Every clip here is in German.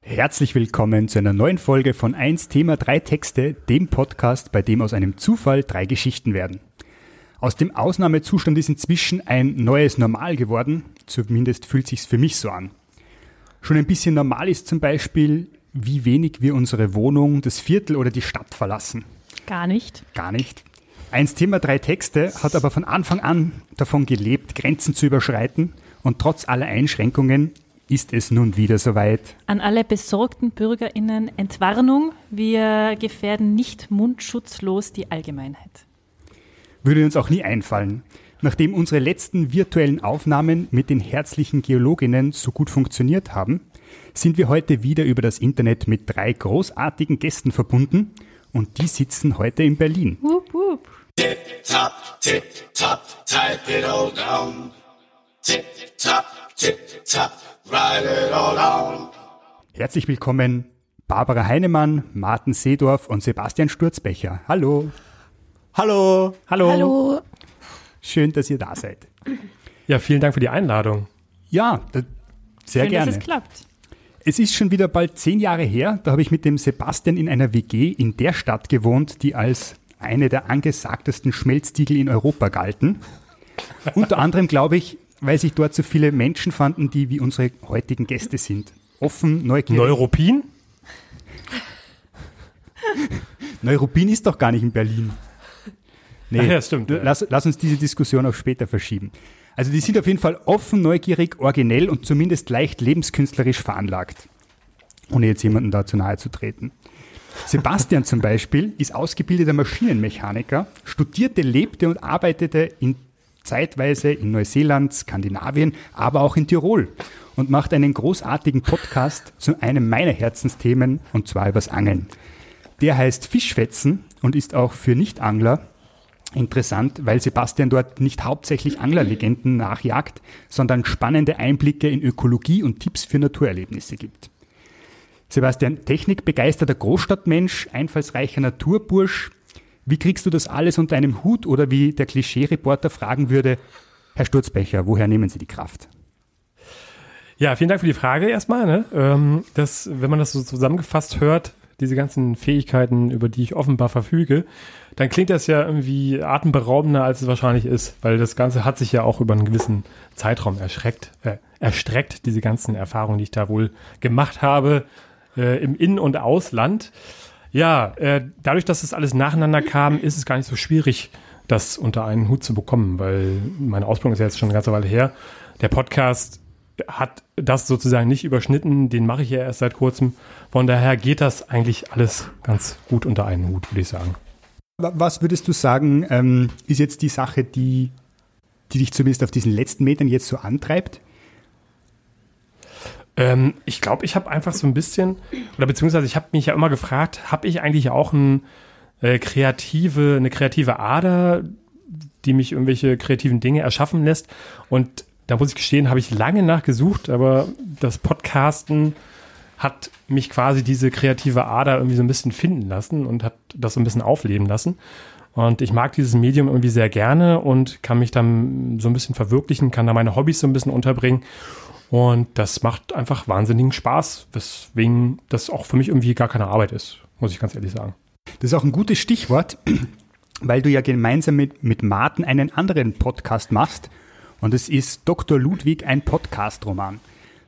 Herzlich willkommen zu einer neuen Folge von 1 Thema 3 Texte, dem Podcast, bei dem aus einem Zufall drei Geschichten werden. Aus dem Ausnahmezustand ist inzwischen ein neues Normal geworden, zumindest fühlt sich's für mich so an. Schon ein bisschen normal ist zum Beispiel, wie wenig wir unsere Wohnung, das Viertel oder die Stadt verlassen. Gar nicht. Gar nicht. Eins Thema drei Texte hat aber von Anfang an davon gelebt, Grenzen zu überschreiten und trotz aller Einschränkungen ist es nun wieder soweit. An alle besorgten BürgerInnen Entwarnung, wir gefährden nicht mundschutzlos die Allgemeinheit. Würde uns auch nie einfallen. Nachdem unsere letzten virtuellen Aufnahmen mit den herzlichen Geologinnen so gut funktioniert haben, sind wir heute wieder über das Internet mit drei großartigen Gästen verbunden und die sitzen heute in Berlin. Wup, wup. Tip top, tip top, type it all down. Tip top, tip top, write it all down. Herzlich willkommen Barbara Heinemann, Martin Seedorf und Sebastian Sturzbecher. Hallo. Hallo. Hallo. Hallo. Schön, dass ihr da seid. Ja, vielen Dank für die Einladung. Ja, da, sehr Schön, gerne. dass es klappt. Es ist schon wieder bald zehn Jahre her, da habe ich mit dem Sebastian in einer WG in der Stadt gewohnt, die als eine der angesagtesten Schmelztiegel in Europa galten. Unter anderem, glaube ich, weil sich dort so viele Menschen fanden, die wie unsere heutigen Gäste sind. Offen, neugierig. Neuropin? Neuruppin ist doch gar nicht in Berlin. Nee, Ach ja, stimmt, ja. Lass, lass uns diese Diskussion auf später verschieben. Also die sind auf jeden Fall offen, neugierig, originell und zumindest leicht lebenskünstlerisch veranlagt. Ohne jetzt jemanden da zu nahe zu treten. Sebastian zum Beispiel ist ausgebildeter Maschinenmechaniker, studierte, lebte und arbeitete in, zeitweise in Neuseeland, Skandinavien, aber auch in Tirol und macht einen großartigen Podcast zu einem meiner Herzensthemen und zwar übers Angeln. Der heißt Fischfetzen und ist auch für Nichtangler interessant, weil Sebastian dort nicht hauptsächlich Anglerlegenden nachjagt, sondern spannende Einblicke in Ökologie und Tipps für Naturerlebnisse gibt. Sebastian, technikbegeisterter Großstadtmensch, einfallsreicher Naturbursch. Wie kriegst du das alles unter einem Hut oder wie der Klischee-Reporter fragen würde, Herr Sturzbecher, woher nehmen Sie die Kraft? Ja, vielen Dank für die Frage erstmal. Ne? Ähm, das, wenn man das so zusammengefasst hört, diese ganzen Fähigkeiten, über die ich offenbar verfüge, dann klingt das ja irgendwie atemberaubender, als es wahrscheinlich ist, weil das Ganze hat sich ja auch über einen gewissen Zeitraum erschreckt, äh, erstreckt, diese ganzen Erfahrungen, die ich da wohl gemacht habe äh, im In- und Ausland. Ja, äh, dadurch, dass das alles nacheinander kam, ist es gar nicht so schwierig, das unter einen Hut zu bekommen, weil meine Ausbildung ist ja jetzt schon eine ganze Weile her. Der Podcast hat das sozusagen nicht überschnitten, den mache ich ja erst seit kurzem. Von daher geht das eigentlich alles ganz gut unter einen Hut, würde ich sagen. Wa- Was würdest du sagen, ähm, ist jetzt die Sache, die, die dich zumindest auf diesen letzten Metern jetzt so antreibt? Ähm, ich glaube, ich habe einfach so ein bisschen, oder beziehungsweise ich habe mich ja immer gefragt, habe ich eigentlich auch ein, äh, kreative, eine kreative Ader, die mich irgendwelche kreativen Dinge erschaffen lässt? Und da muss ich gestehen, habe ich lange nachgesucht, aber das Podcasten hat mich quasi diese kreative Ader irgendwie so ein bisschen finden lassen und hat das so ein bisschen aufleben lassen. Und ich mag dieses Medium irgendwie sehr gerne und kann mich dann so ein bisschen verwirklichen, kann da meine Hobbys so ein bisschen unterbringen. Und das macht einfach wahnsinnigen Spaß, weswegen das auch für mich irgendwie gar keine Arbeit ist, muss ich ganz ehrlich sagen. Das ist auch ein gutes Stichwort, weil du ja gemeinsam mit, mit Martin einen anderen Podcast machst. Und es ist Dr. Ludwig, ein Podcast-Roman.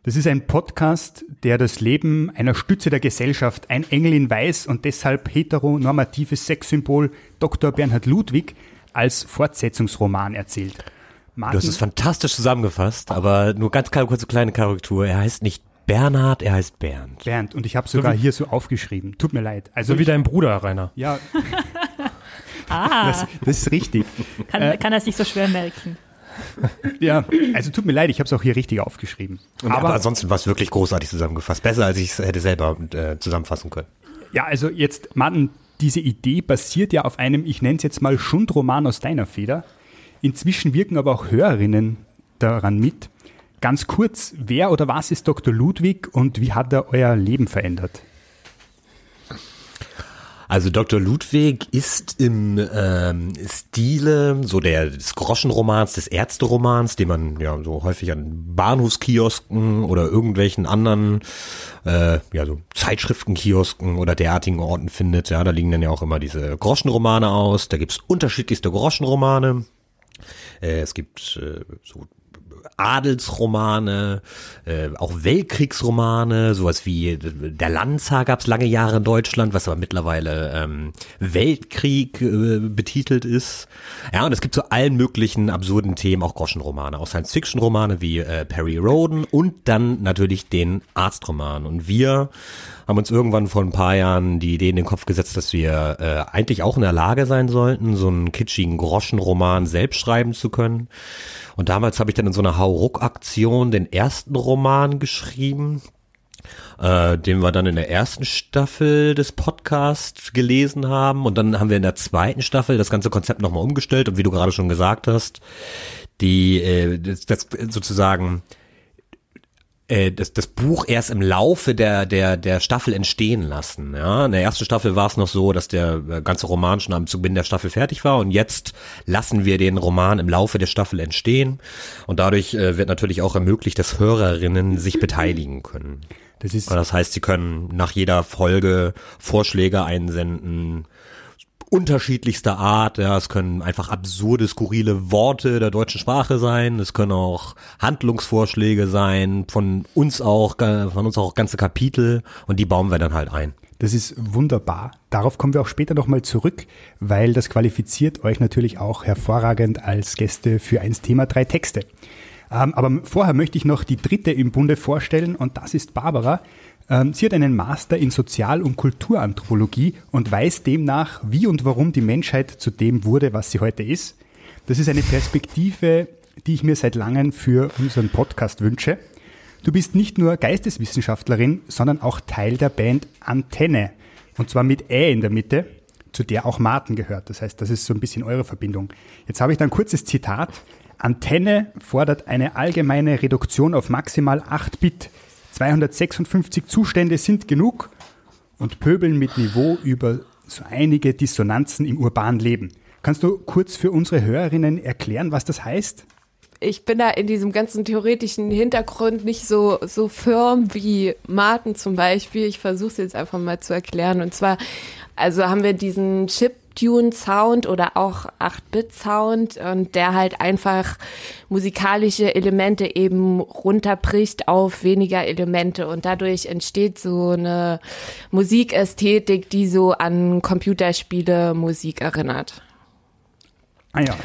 Das ist ein Podcast, der das Leben einer Stütze der Gesellschaft, ein Engel in Weiß und deshalb heteronormatives Sexsymbol Dr. Bernhard Ludwig als Fortsetzungsroman erzählt. Du Martin, hast es fantastisch zusammengefasst, aber nur ganz kurze kleine Korrektur. Er heißt nicht Bernhard, er heißt Bernd. Bernd, und ich habe sogar hier so aufgeschrieben. Tut mir leid. Also So wie ich, dein Bruder, Rainer. ja, Ah, das, das ist richtig. kann, kann er sich so schwer merken. Ja, also tut mir leid, ich habe es auch hier richtig aufgeschrieben. Aber, aber ansonsten war es wirklich großartig zusammengefasst. Besser, als ich es hätte selber äh, zusammenfassen können. Ja, also jetzt, Martin, diese Idee basiert ja auf einem, ich nenne es jetzt mal Schundroman aus deiner Feder. Inzwischen wirken aber auch Hörerinnen daran mit. Ganz kurz, wer oder was ist Dr. Ludwig und wie hat er euer Leben verändert? Also Dr. Ludwig ist im ähm, Stile so der des Groschenromans, des Ärzteromans, den man ja so häufig an Bahnhofskiosken oder irgendwelchen anderen äh, ja so Zeitschriftenkiosken oder derartigen Orten findet. Ja, da liegen dann ja auch immer diese Groschenromane aus. Da gibt's unterschiedlichste Groschenromane. Äh, es gibt äh, so Adelsromane, äh, auch Weltkriegsromane, sowas wie der Lanza gab es lange Jahre in Deutschland, was aber mittlerweile ähm, Weltkrieg äh, betitelt ist. Ja, und es gibt zu allen möglichen absurden Themen auch Groschenromane, auch Science-Fiction-Romane wie äh, Perry Roden und dann natürlich den Arztroman. Und wir haben uns irgendwann vor ein paar Jahren die Idee in den Kopf gesetzt, dass wir äh, eigentlich auch in der Lage sein sollten, so einen kitschigen Groschenroman selbst schreiben zu können. Und damals habe ich dann in so einer Hauruck-Aktion den ersten Roman geschrieben, äh, den wir dann in der ersten Staffel des Podcasts gelesen haben. Und dann haben wir in der zweiten Staffel das ganze Konzept nochmal umgestellt. Und wie du gerade schon gesagt hast, die äh, das, das sozusagen äh, das, das Buch erst im Laufe der, der, der Staffel entstehen lassen. Ja? In der ersten Staffel war es noch so, dass der äh, ganze Roman schon am Beginn der Staffel fertig war und jetzt lassen wir den Roman im Laufe der Staffel entstehen und dadurch äh, wird natürlich auch ermöglicht, dass Hörerinnen sich beteiligen können. Das ist Das heißt, sie können nach jeder Folge Vorschläge einsenden, unterschiedlichster Art. Ja, es können einfach absurde, skurrile Worte der deutschen Sprache sein. Es können auch Handlungsvorschläge sein, von uns auch, von uns auch ganze Kapitel und die bauen wir dann halt ein. Das ist wunderbar. Darauf kommen wir auch später nochmal zurück, weil das qualifiziert euch natürlich auch hervorragend als Gäste für eins Thema drei Texte. Ähm, aber vorher möchte ich noch die dritte im Bunde vorstellen und das ist Barbara. Ähm, sie hat einen Master in Sozial- und Kulturanthropologie und weiß demnach, wie und warum die Menschheit zu dem wurde, was sie heute ist. Das ist eine Perspektive, die ich mir seit langem für unseren Podcast wünsche. Du bist nicht nur Geisteswissenschaftlerin, sondern auch Teil der Band Antenne. Und zwar mit Ä in der Mitte, zu der auch Martin gehört. Das heißt, das ist so ein bisschen eure Verbindung. Jetzt habe ich da ein kurzes Zitat. Antenne fordert eine allgemeine Reduktion auf maximal 8 Bit. 256 Zustände sind genug und pöbeln mit Niveau über so einige Dissonanzen im urbanen Leben. Kannst du kurz für unsere Hörerinnen erklären, was das heißt? ich bin da in diesem ganzen theoretischen Hintergrund nicht so, so firm wie Martin zum Beispiel. Ich versuche es jetzt einfach mal zu erklären. Und zwar, also haben wir diesen Chip-Tune-Sound oder auch 8-Bit-Sound und der halt einfach musikalische Elemente eben runterbricht auf weniger Elemente und dadurch entsteht so eine Musikästhetik, die so an Computerspiele Musik erinnert. Ah ja,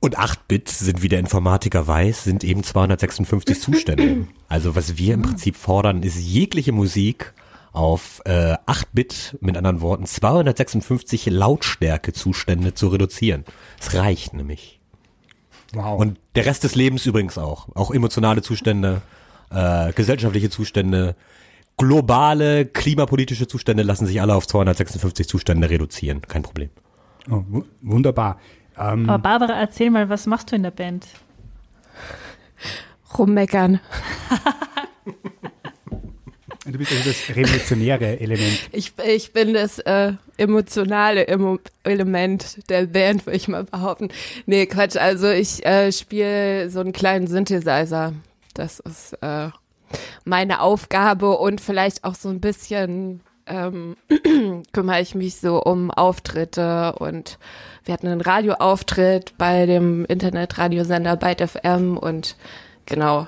Und 8-Bit sind, wie der Informatiker weiß, sind eben 256 Zustände. Also was wir im Prinzip fordern, ist jegliche Musik auf äh, 8-Bit, mit anderen Worten 256 Lautstärke-Zustände zu reduzieren. Es reicht nämlich. wow. Und der Rest des Lebens übrigens auch. Auch emotionale Zustände, äh, gesellschaftliche Zustände, globale klimapolitische Zustände lassen sich alle auf 256 Zustände reduzieren. Kein Problem. oh, wu- wunderbar. Ähm, Aber Barbara, erzähl mal, was machst du in der Band? Rummeckern. du bist also das revolutionäre Element. Ich, ich bin das äh, emotionale Emo Element der Band, würde ich mal behaupten. Nee, Quatsch. Also ich äh, spiele so einen kleinen Synthesizer. Das ist äh, meine Aufgabe und vielleicht auch so ein bisschen ähm, kümmere ich mich so um Auftritte und wir hatten einen Radioauftritt bei dem Internetradiosender Byte FM und genau,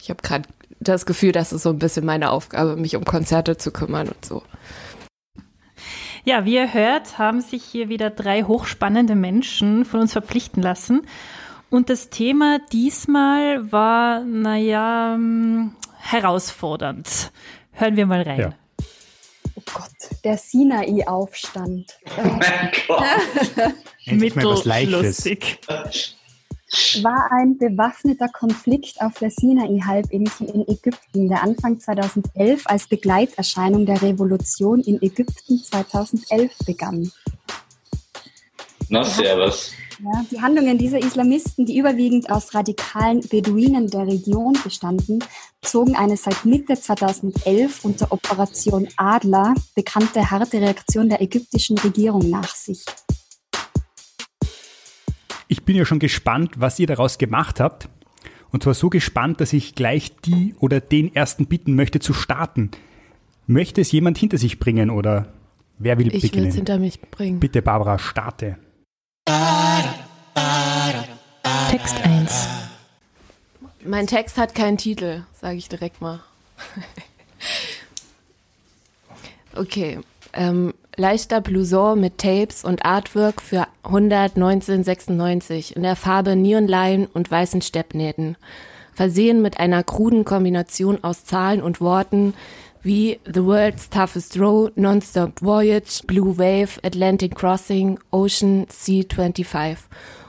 ich habe gerade das Gefühl, das ist so ein bisschen meine Aufgabe, mich um Konzerte zu kümmern und so. Ja, wie ihr hört, haben sich hier wieder drei hochspannende Menschen von uns verpflichten lassen. Und das Thema diesmal war, naja, hm, herausfordernd. Hören wir mal rein. Ja. Oh Gott, der Sinai-Aufstand. Äh, Mein Gott. Endlich mal was Leichtes. Mittellustig. war ein bewaffneter Konflikt auf der Sinai-Halbinsel in Ägypten, der Anfang 2011 als Begleiterscheinung der Revolution in Ägypten 2011 begann. Na, servus. Ja, die Handlungen dieser Islamisten, die überwiegend aus radikalen Beduinen der Region bestanden, zogen eine seit Mitte 2011 unter Operation Adler bekannte harte Reaktion der ägyptischen Regierung nach sich. Ich bin ja schon gespannt, was ihr daraus gemacht habt. Und zwar so gespannt, dass ich gleich die oder den ersten bitten möchte zu starten. Möchte es jemand hinter sich bringen oder wer will Ich will es beginnen? hinter mich bringen. Bitte, Barbara, starte. Text 1. Mein Text hat keinen Titel, sage ich direkt mal. okay. Ähm, leichter Blouson mit Tapes und Artwork für 100 1996 in der Farbe Neonlein und weißen Steppnähten. Versehen mit einer kruden Kombination aus Zahlen und Worten wie The World's Toughest Row, Nonstop Voyage, Blue Wave, Atlantic Crossing, Ocean, C25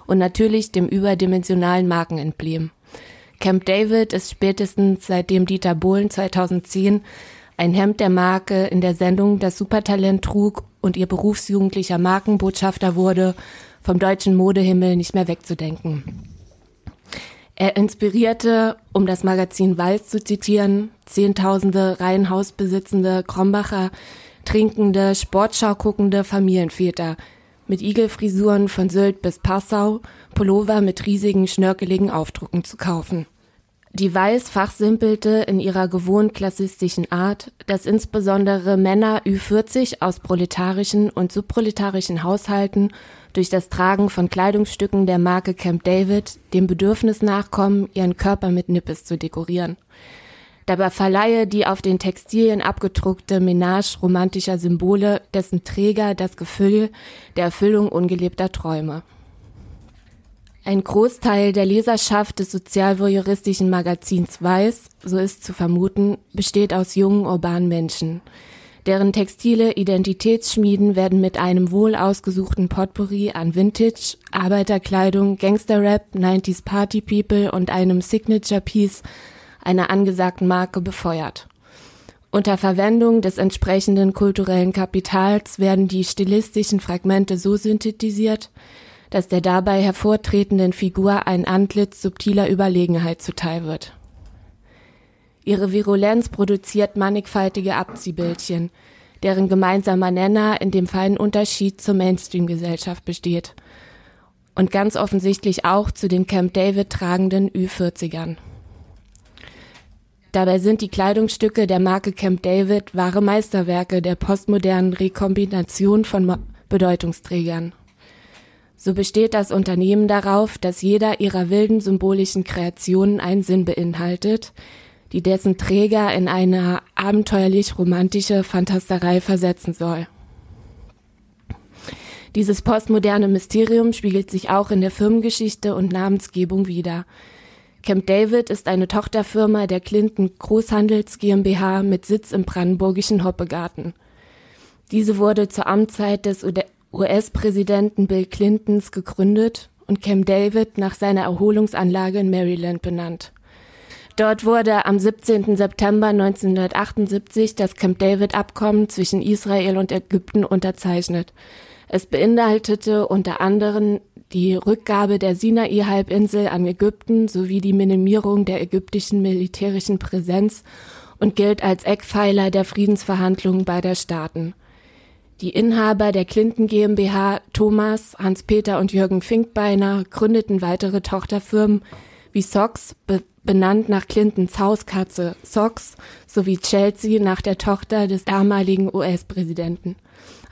und natürlich dem überdimensionalen Markenemblem. Camp David ist spätestens seitdem Dieter Bohlen 2010 ein Hemd der Marke in der Sendung Das Supertalent trug und ihr berufsjugendlicher Markenbotschafter wurde, vom deutschen Modehimmel nicht mehr wegzudenken. Er inspirierte, um das Magazin Weiß zu zitieren, Zehntausende Reihenhausbesitzende Krombacher, trinkende, Sportschau guckende Familienväter mit Igelfrisuren von Sylt bis Passau, Pullover mit riesigen, schnörkeligen Aufdrucken zu kaufen. Die Weiß fachsimpelte in ihrer gewohnt klassistischen Art, dass insbesondere Männer Ü40 aus proletarischen und subproletarischen Haushalten durch das Tragen von Kleidungsstücken der Marke Camp David dem Bedürfnis nachkommen, ihren Körper mit Nippes zu dekorieren. Dabei verleihe die auf den Textilien abgedruckte Menage romantischer Symbole dessen Träger das Gefühl der Erfüllung ungelebter Träume. Ein Großteil der Leserschaft des sozialvoyeuristischen Magazins Weiß, so ist zu vermuten, besteht aus jungen urbanen Menschen. Deren textile Identitätsschmieden werden mit einem wohl ausgesuchten Potpourri an Vintage, Arbeiterkleidung, Gangsterrap, 90s Party People und einem Signature Piece einer angesagten Marke befeuert. Unter Verwendung des entsprechenden kulturellen Kapitals werden die stilistischen Fragmente so synthetisiert, dass der dabei hervortretenden Figur ein Antlitz subtiler Überlegenheit zuteil wird. Ihre Virulenz produziert mannigfaltige Abziehbildchen, deren gemeinsamer Nenner in dem feinen Unterschied zur Mainstream-Gesellschaft besteht. Und ganz offensichtlich auch zu den Camp David tragenden Ü40ern. Dabei sind die Kleidungsstücke der Marke Camp David wahre Meisterwerke der postmodernen Rekombination von Bedeutungsträgern. So besteht das Unternehmen darauf, dass jeder ihrer wilden symbolischen Kreationen einen Sinn beinhaltet, die dessen Träger in eine abenteuerlich romantische Fantasterei versetzen soll. Dieses postmoderne Mysterium spiegelt sich auch in der Firmengeschichte und Namensgebung wider. Camp David ist eine Tochterfirma der Clinton Großhandels GmbH mit Sitz im brandenburgischen Hoppegarten. Diese wurde zur Amtszeit des US-Präsidenten Bill Clintons gegründet und Camp David nach seiner Erholungsanlage in Maryland benannt. Dort wurde am 17. September 1978 das Camp David-Abkommen zwischen Israel und Ägypten unterzeichnet. Es beinhaltete unter anderem die Rückgabe der Sinai-Halbinsel an Ägypten sowie die Minimierung der ägyptischen militärischen Präsenz und gilt als Eckpfeiler der Friedensverhandlungen beider Staaten. Die Inhaber der Clinton GmbH, Thomas, Hans-Peter und Jürgen Finkbeiner, gründeten weitere Tochterfirmen wie Sox, be benannt nach Clintons Hauskatze Sox, sowie Chelsea nach der Tochter des damaligen US-Präsidenten.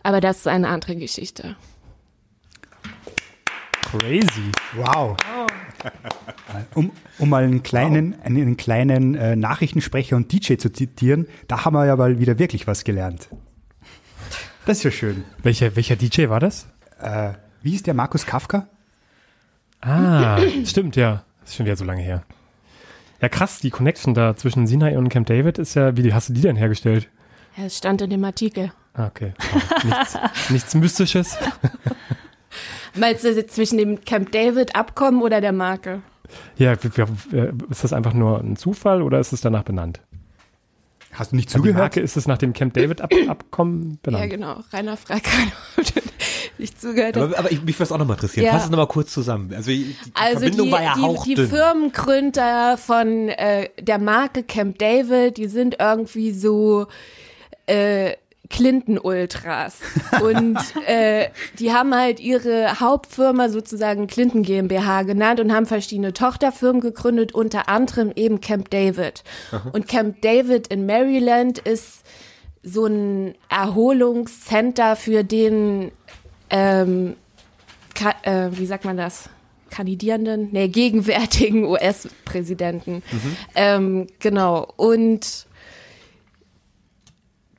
Aber das ist eine andere Geschichte. Crazy. Wow. Um, um mal einen kleinen, einen kleinen äh, Nachrichtensprecher und DJ zu zitieren, da haben wir ja mal wieder wirklich was gelernt. Das ist ja schön. Welcher, welcher DJ war das? Äh, wie ist der Markus Kafka? Ah, stimmt, ja. Das ist schon wieder so lange her. Ja, krass, die Connection da zwischen Sinai und Camp David ist ja, wie hast du die denn hergestellt? Ja, es stand in dem Artikel. Ah, okay. Wow. Nichts, nichts Mystisches. Meinst du jetzt zwischen dem Camp David-Abkommen oder der Marke? Ja, w- ist das einfach nur ein Zufall oder ist es danach benannt? Hast du nicht Also die zugehört? Marke ist es nach dem Camp David Ab Abkommen benannt. Ja, genau. Rainer fragt gerade, ob du nicht zugehört. Aber, aber ich, mich würde es auch nochmal interessieren. Ja. Fass es nochmal kurz zusammen. Also die, die Also Verbindung die, war ja die, die. Firmengründer von äh, der Marke Camp David, die sind irgendwie so äh, Clinton-Ultras. Und äh, die haben halt ihre Hauptfirma sozusagen Clinton GmbH genannt und haben verschiedene Tochterfirmen gegründet, unter anderem eben Camp David. Und Camp David in Maryland ist so ein Erholungscenter für den ähm, äh, wie sagt man das? Kandidierenden? Nee, gegenwärtigen US-Präsidenten. Ähm, genau. Und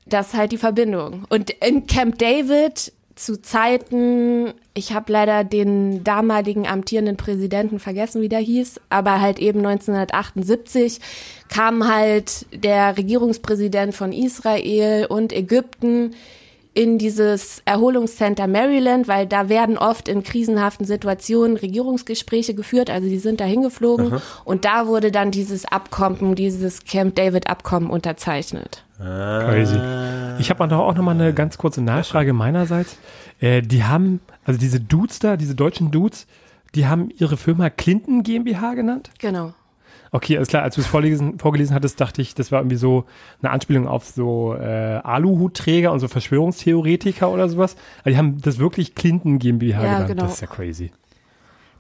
das ist halt die Verbindung. Und in Camp David zu Zeiten, ich habe leider den damaligen amtierenden Präsidenten vergessen, wie der hieß, aber halt eben 1978 kam halt der Regierungspräsident von Israel und Ägypten in dieses Erholungscenter Maryland, weil da werden oft in krisenhaften Situationen Regierungsgespräche geführt, also die sind da hingeflogen und da wurde dann dieses Abkommen, dieses Camp David Abkommen unterzeichnet. Crazy. Ich habe auch noch mal eine ganz kurze Nachfrage meinerseits. Äh, die haben, also diese Dudes da, diese deutschen Dudes, die haben ihre Firma Clinton GmbH genannt? Genau. Okay, alles klar. Als du es vorgelesen, vorgelesen hattest, dachte ich, das war irgendwie so eine Anspielung auf so äh, Aluhutträger und so Verschwörungstheoretiker oder sowas. Aber die haben das wirklich Clinton GmbH Ja, genannt. genau. Das ist ja crazy.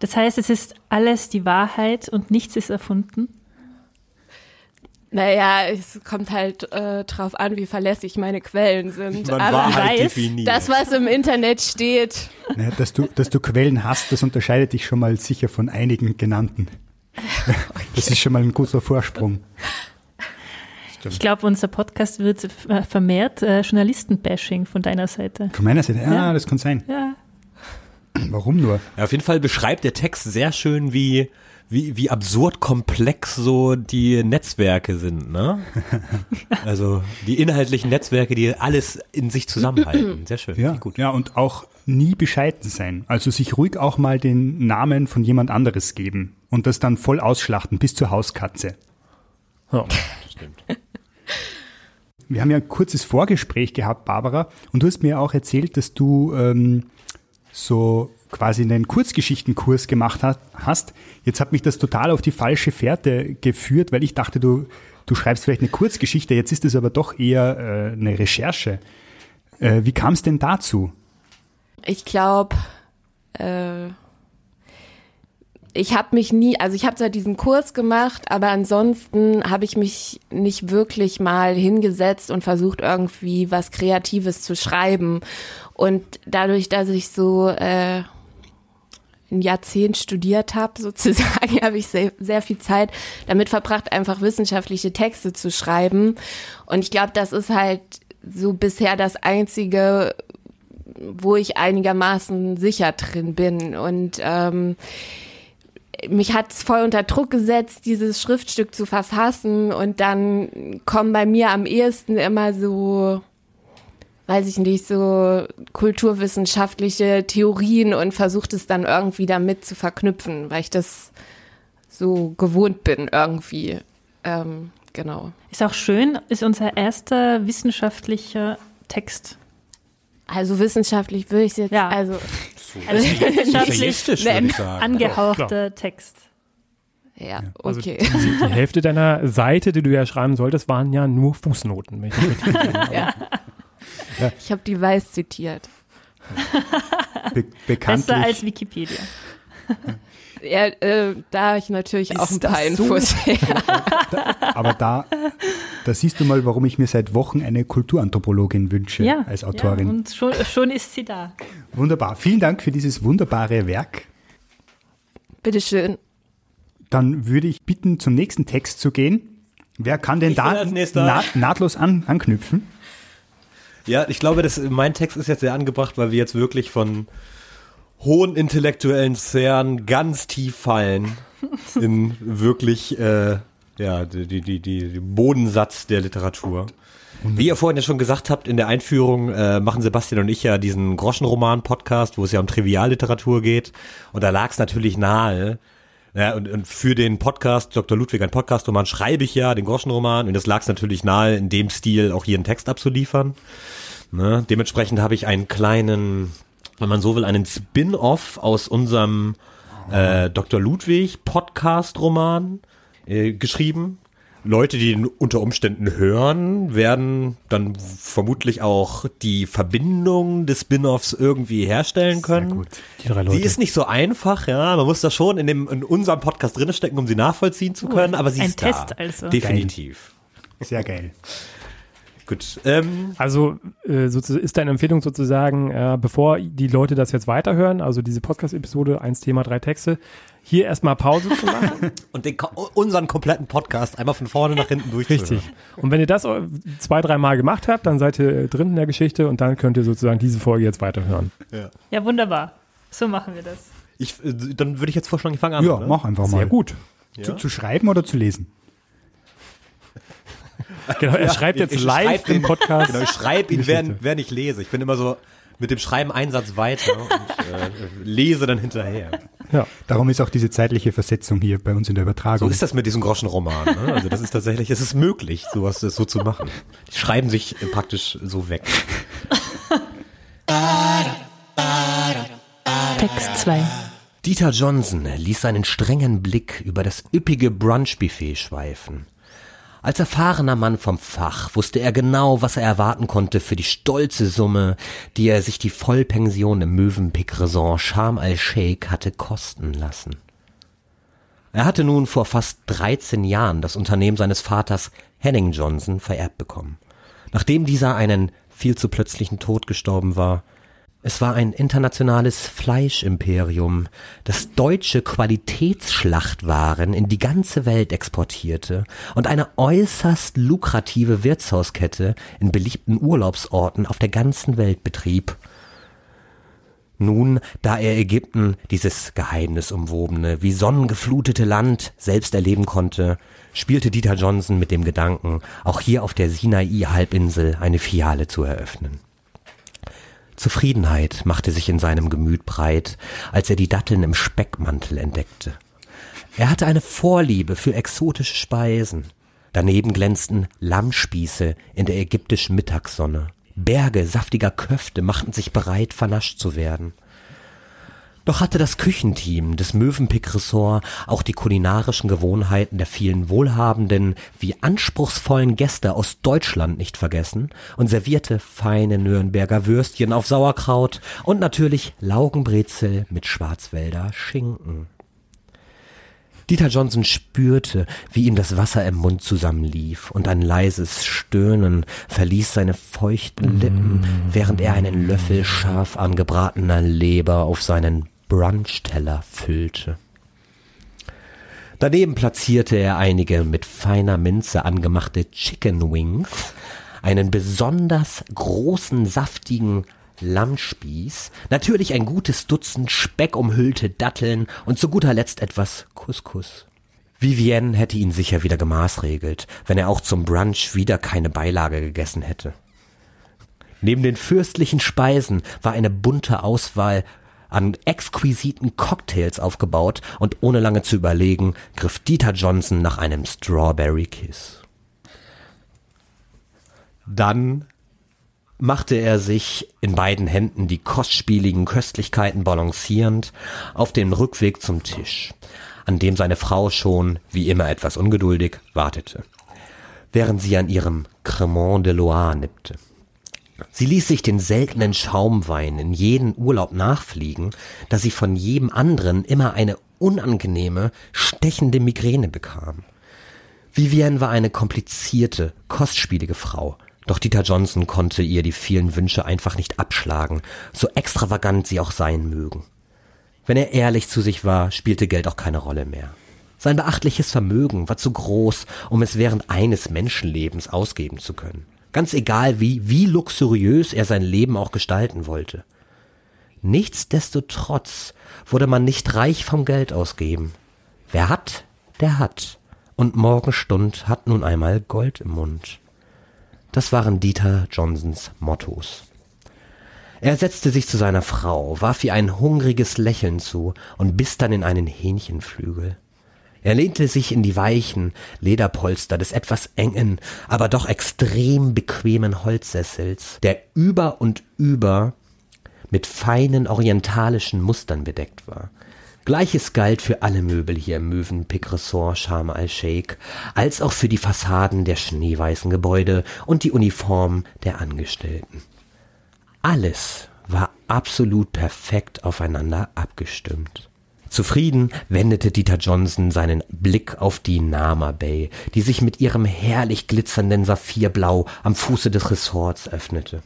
Das heißt, es ist alles die Wahrheit und nichts ist erfunden. Naja, es kommt halt äh, drauf an, wie verlässlich meine Quellen sind. Man Aber Wahrheit weiß, definiert. das, was im Internet steht, Naja, dass, du, dass du Quellen hast, das unterscheidet dich schon mal sicher von einigen genannten. Das ist schon mal ein guter Vorsprung. Ich glaube, unser Podcast wird vermehrt äh, Journalisten-Bashing von deiner Seite. Von meiner Seite, ja, Ja. das kann sein. Ja. Warum nur? Ja, auf jeden Fall beschreibt der Text sehr schön, wie, wie, wie absurd komplex so die Netzwerke sind, ne? Also die inhaltlichen Netzwerke, die alles in sich zusammenhalten. Sehr schön. Ja, gut. ja, und auch nie bescheiden sein. Also sich ruhig auch mal den Namen von jemand anderes geben und das dann voll ausschlachten bis zur Hauskatze. Ja. Wir haben ja ein kurzes Vorgespräch gehabt, Barbara, und du hast mir auch erzählt, dass du ähm, so quasi einen Kurzgeschichtenkurs gemacht hat, hast. Jetzt hat mich das total auf die falsche Fährte geführt, weil ich dachte, du, du schreibst vielleicht eine Kurzgeschichte, jetzt ist es aber doch eher äh, eine Recherche. Äh, wie kam es denn dazu? ich glaube, äh, ich habe mich nie, also ich habe zwar diesen Kurs gemacht, aber ansonsten habe ich mich nicht wirklich mal hingesetzt und versucht irgendwie was Kreatives zu schreiben. Und dadurch, dass ich so äh, ein Jahrzehnt studiert habe, sozusagen, habe ich sehr, sehr viel Zeit damit verbracht, einfach wissenschaftliche Texte zu schreiben. Und ich glaube, das ist halt so bisher das einzige, wo ich einigermaßen sicher drin bin. Und ähm, mich hat es voll unter Druck gesetzt, dieses Schriftstück zu verfassen. Und dann kommen bei mir am ehesten immer so, weiß ich nicht, so kulturwissenschaftliche Theorien und versucht es dann irgendwie damit zu verknüpfen, weil ich das so gewohnt bin irgendwie. Ähm, genau. Ist auch schön, ist unser erster wissenschaftlicher Text. Also wissenschaftlich würde ich es jetzt, Ja. also Also wissenschaftlich sagen. angehauchter Text. ja, Also okay. die, die Hälfte deiner Seite, die du ja schreiben solltest, waren ja nur Fußnoten. Wenn ich das richtig ja. Ich habe die Weiß zitiert. Be bekanntlich, Besser als Wikipedia. Ja, äh, da hab ich natürlich auch ein paar so? Infos. aber da, da siehst du mal, warum ich mir seit Wochen eine Kulturanthropologin wünsche Ja, als Autorin. Ja, und schon, schon ist sie da. Wunderbar. Vielen Dank für dieses wunderbare Werk. Bitteschön. Dann würde ich bitten, zum nächsten Text zu gehen. Wer kann denn Ich da naht, nahtlos an, anknüpfen? Ja, ich glaube, das, mein Text ist jetzt sehr angebracht, weil wir jetzt wirklich von hohen intellektuellen Sphären ganz tief fallen in wirklich äh, ja, die, die, die, die Bodensatz der Literatur. Wie ihr vorhin ja schon gesagt habt, in der Einführung äh, machen Sebastian und ich ja diesen Groschenroman-Podcast, wo es ja um Trivialliteratur geht. Und da lag es natürlich nahe, ja, und, und für den Podcast, Dr. Ludwig, ein Podcast-Roman, schreibe ich ja den Groschenroman. Und das lag es natürlich nahe, in dem Stil auch hier einen Text abzuliefern. Ne? Dementsprechend habe ich einen kleinen wenn man so will, einen Spin-off aus unserem äh, Dr. Ludwig Podcast-Roman äh, geschrieben. Leute, die ihn unter Umständen hören, werden dann vermutlich auch die Verbindung des Spin-offs irgendwie herstellen können. gut. Die drei Leute. Sie ist nicht so einfach, ja. Man muss da schon in, dem, in unserem Podcast drin stecken, um sie nachvollziehen zu können, aber sie ein ist da. Test also. Definitiv. Sehr geil. Gut. Ähm, Also äh, ist deine Empfehlung sozusagen, äh, bevor die Leute das jetzt weiterhören, also diese Podcast-Episode, eins Thema, drei Texte, hier erstmal Pause zu machen. und den, unseren kompletten Podcast einmal von vorne nach hinten durchzuhören. Richtig. Und wenn ihr das äh, zwei, dreimal gemacht habt, dann seid ihr äh, drin in der Geschichte und dann könnt ihr sozusagen diese Folge jetzt weiterhören. Ja, wunderbar. So machen wir das. Ich, äh, dann würde ich jetzt vorschlagen, ich fange an. Ja, oder? mach einfach mal. Sehr gut. Zu, zu schreiben oder zu lesen? Genau, er schreibt jetzt ich live schreib im den- Podcast. Genau, ich schreibe ihn, während, während ich lese. Ich bin immer so mit dem Schreiben einen Satz weiter und äh, lese dann hinterher. Ja. Darum ist auch diese zeitliche Versetzung hier bei uns in der So Übertragung. ist das mit diesem Groschenroman. Ne? Also das ist tatsächlich, es ist möglich, sowas so zu machen. Die schreiben sich äh, praktisch so weg. Text 2. Dieter Johnson ließ seinen strengen Blick über das üppige Brunchbuffet schweifen. Als erfahrener Mann vom Fach wusste er genau, was er erwarten konnte für die stolze Summe, die er sich die Vollpension im Mövenpick-Resort Sharm el-Sheikh hatte kosten lassen. Er hatte nun vor fast 13 Jahren das Unternehmen seines Vaters Henning Johnson vererbt bekommen. Nachdem dieser einen viel zu plötzlichen Tod gestorben war, es war ein internationales Fleischimperium, das deutsche Qualitätsschlachtwaren in die ganze Welt exportierte und eine äußerst lukrative Wirtshauskette in beliebten Urlaubsorten auf der ganzen Welt betrieb. Nun, da er Ägypten, dieses geheimnisumwobene, wie sonnengeflutete Land, selbst erleben konnte, spielte Dieter Johnson mit dem Gedanken, auch hier auf der Sinai-Halbinsel eine Filiale zu eröffnen. Zufriedenheit machte sich in seinem Gemüt breit, als er die Datteln im Speckmantel entdeckte. Er hatte eine Vorliebe für exotische Speisen. Daneben glänzten Lammspieße in der ägyptischen Mittagssonne. Berge saftiger Köfte machten sich bereit, vernascht zu werden. Doch hatte das Küchenteam des Mövenpick Ressort auch die kulinarischen Gewohnheiten der vielen wohlhabenden wie anspruchsvollen Gäste aus Deutschland nicht vergessen und servierte feine Nürnberger Würstchen auf Sauerkraut und natürlich Laugenbrezel mit Schwarzwälder Schinken. Dieter Johnson spürte, wie ihm das Wasser im Mund zusammenlief und ein leises Stöhnen verließ seine feuchten Lippen, während er einen Löffel scharf angebratener Leber auf seinen Brunchteller füllte. Daneben platzierte er einige mit feiner Minze angemachte Chicken Wings, einen besonders großen, saftigen Lammspieß, natürlich ein gutes Dutzend speckumhüllte Datteln und zu guter Letzt etwas Couscous. Vivienne hätte ihn sicher wieder gemaßregelt, wenn er auch zum Brunch wieder keine Beilage gegessen hätte. Neben den fürstlichen Speisen war eine bunte Auswahl an exquisiten Cocktails aufgebaut und ohne lange zu überlegen, griff Dieter Johnson nach einem Strawberry Kiss. Dann machte er sich in beiden Händen die kostspieligen Köstlichkeiten balancierend auf den Rückweg zum Tisch, an dem seine Frau schon, wie immer etwas ungeduldig, wartete, während sie an ihrem Cremant de Loire nippte. Sie ließ sich den seltenen Schaumwein in jeden Urlaub nachfliegen, da sie von jedem anderen immer eine unangenehme, stechende Migräne bekam. Vivienne war eine komplizierte, kostspielige Frau, doch Dieter Johnson konnte ihr die vielen Wünsche einfach nicht abschlagen, so extravagant sie auch sein mögen. Wenn er ehrlich zu sich war, spielte Geld auch keine Rolle mehr. Sein beachtliches Vermögen war zu groß, um es während eines Menschenlebens ausgeben zu können. Ganz egal wie, wie luxuriös er sein Leben auch gestalten wollte. Nichtsdestotrotz wurde man nicht reich vom Geld ausgeben. Wer hat, der hat. Und Morgenstund hat nun einmal Gold im Mund. Das waren Dieter Johnsons Mottos. Er setzte sich zu seiner Frau, warf ihr ein hungriges Lächeln zu und biss dann in einen Hähnchenflügel. Er lehnte sich in die weichen Lederpolster des etwas engen, aber doch extrem bequemen Holzsessels, der über und über mit feinen orientalischen Mustern bedeckt war. Gleiches galt für alle Möbel hier im Mövenpick Resort Sharm el-Sheikh, als auch für die Fassaden der schneeweißen Gebäude und die Uniformen der Angestellten. Alles war absolut perfekt aufeinander abgestimmt. Zufrieden wendete Dieter Johnson seinen Blick auf die Nama Bay, die sich mit ihrem herrlich glitzernden Saphirblau am Fuße des Ressorts öffnete.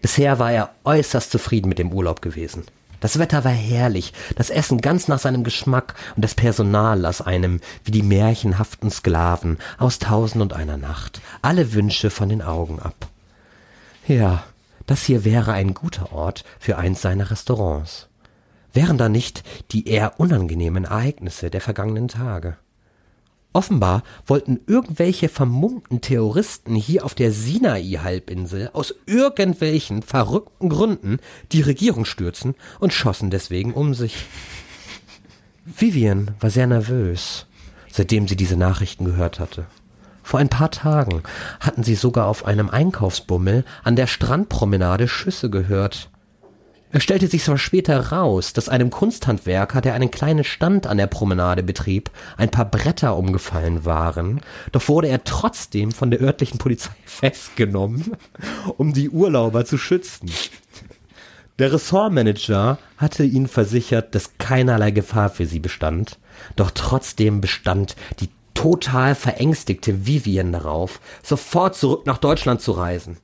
Bisher war er äußerst zufrieden mit dem Urlaub gewesen. Das Wetter war herrlich, das Essen ganz nach seinem Geschmack und das Personal las einem wie die märchenhaften Sklaven aus Tausend und einer Nacht alle Wünsche von den Augen ab. Ja, das hier wäre ein guter Ort für eins seiner Restaurants. Wären da nicht die eher unangenehmen Ereignisse der vergangenen Tage? Offenbar wollten irgendwelche vermummten Terroristen hier auf der Sinai-Halbinsel aus irgendwelchen verrückten Gründen die Regierung stürzen und schossen deswegen um sich. Vivian war sehr nervös, seitdem sie diese Nachrichten gehört hatte. Vor ein paar Tagen hatten sie sogar auf einem Einkaufsbummel an der Strandpromenade Schüsse gehört. Es stellte sich zwar später raus, dass einem Kunsthandwerker, der einen kleinen Stand an der Promenade betrieb, ein paar Bretter umgefallen waren, doch wurde er trotzdem von der örtlichen Polizei festgenommen, um die Urlauber zu schützen. Der Ressortmanager hatte ihnen versichert, dass keinerlei Gefahr für sie bestand, doch trotzdem bestand die total verängstigte Vivian darauf, sofort zurück nach Deutschland zu reisen.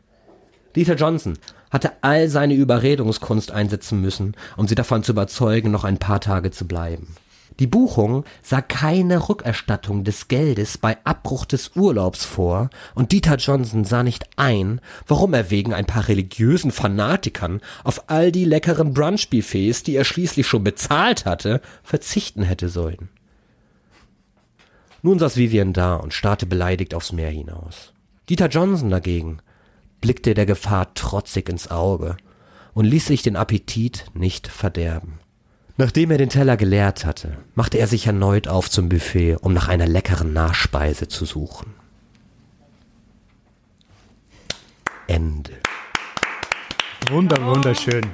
Dieter Johnson hatte all seine Überredungskunst einsetzen müssen, um sie davon zu überzeugen, noch ein paar Tage zu bleiben. Die Buchung sah keine Rückerstattung des Geldes bei Abbruch des Urlaubs vor, und Dieter Johnson sah nicht ein, warum er wegen ein paar religiösen Fanatikern auf all die leckeren Brunch-Buffets, die er schließlich schon bezahlt hatte, verzichten hätte sollen. Nun saß Vivian da und starrte beleidigt aufs Meer hinaus. Dieter Johnson dagegen blickte der Gefahr trotzig ins Auge und ließ sich den Appetit nicht verderben. Nachdem er den Teller geleert hatte, machte er sich erneut auf zum Buffet, um nach einer leckeren Nachspeise zu suchen. Ende. Wunder, wunderschön.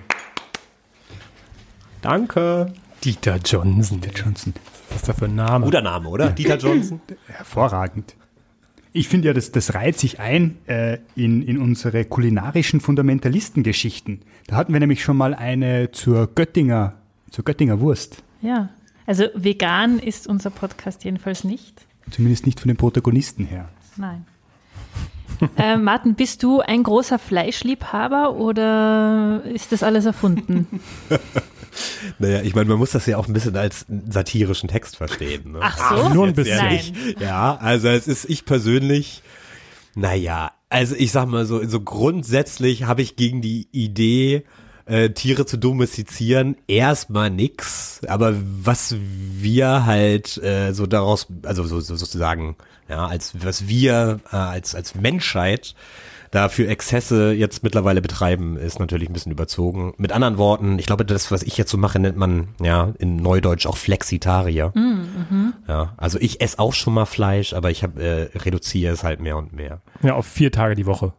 Danke. Dieter Johnson. Dieter Johnson. Was ist das für ein Name? Guter Name, oder? Dieter Johnson. Hervorragend. Ich finde ja, das, das reiht sich ein äh, in, in unsere kulinarischen Fundamentalistengeschichten. Da hatten wir nämlich schon mal eine zur Göttinger, zur Göttinger Wurst. Ja. Also vegan ist unser Podcast jedenfalls nicht. Zumindest nicht von den Protagonisten her. Nein. äh, Martin, bist du ein großer Fleischliebhaber oder ist das alles erfunden? Naja, ich meine, man muss das ja auch ein bisschen als satirischen Text verstehen. Ne? Ach so? nur ein bisschen. ehrlich. Ja, also es ist ich persönlich, naja, also ich sag mal so, so grundsätzlich habe ich gegen die Idee, äh, Tiere zu domestizieren, erstmal nix. Aber was wir halt äh, so daraus, also so, so sozusagen, ja, als was wir äh, als als Menschheit da für Exzesse jetzt mittlerweile betreiben, ist natürlich ein bisschen überzogen. Mit anderen Worten, ich glaube, das, was ich jetzt so mache, nennt man ja in Neudeutsch auch Flexitarier. Ja, also ich esse auch schon mal Fleisch, aber ich hab, äh, reduziere es halt mehr und mehr. Ja, auf vier Tage die Woche.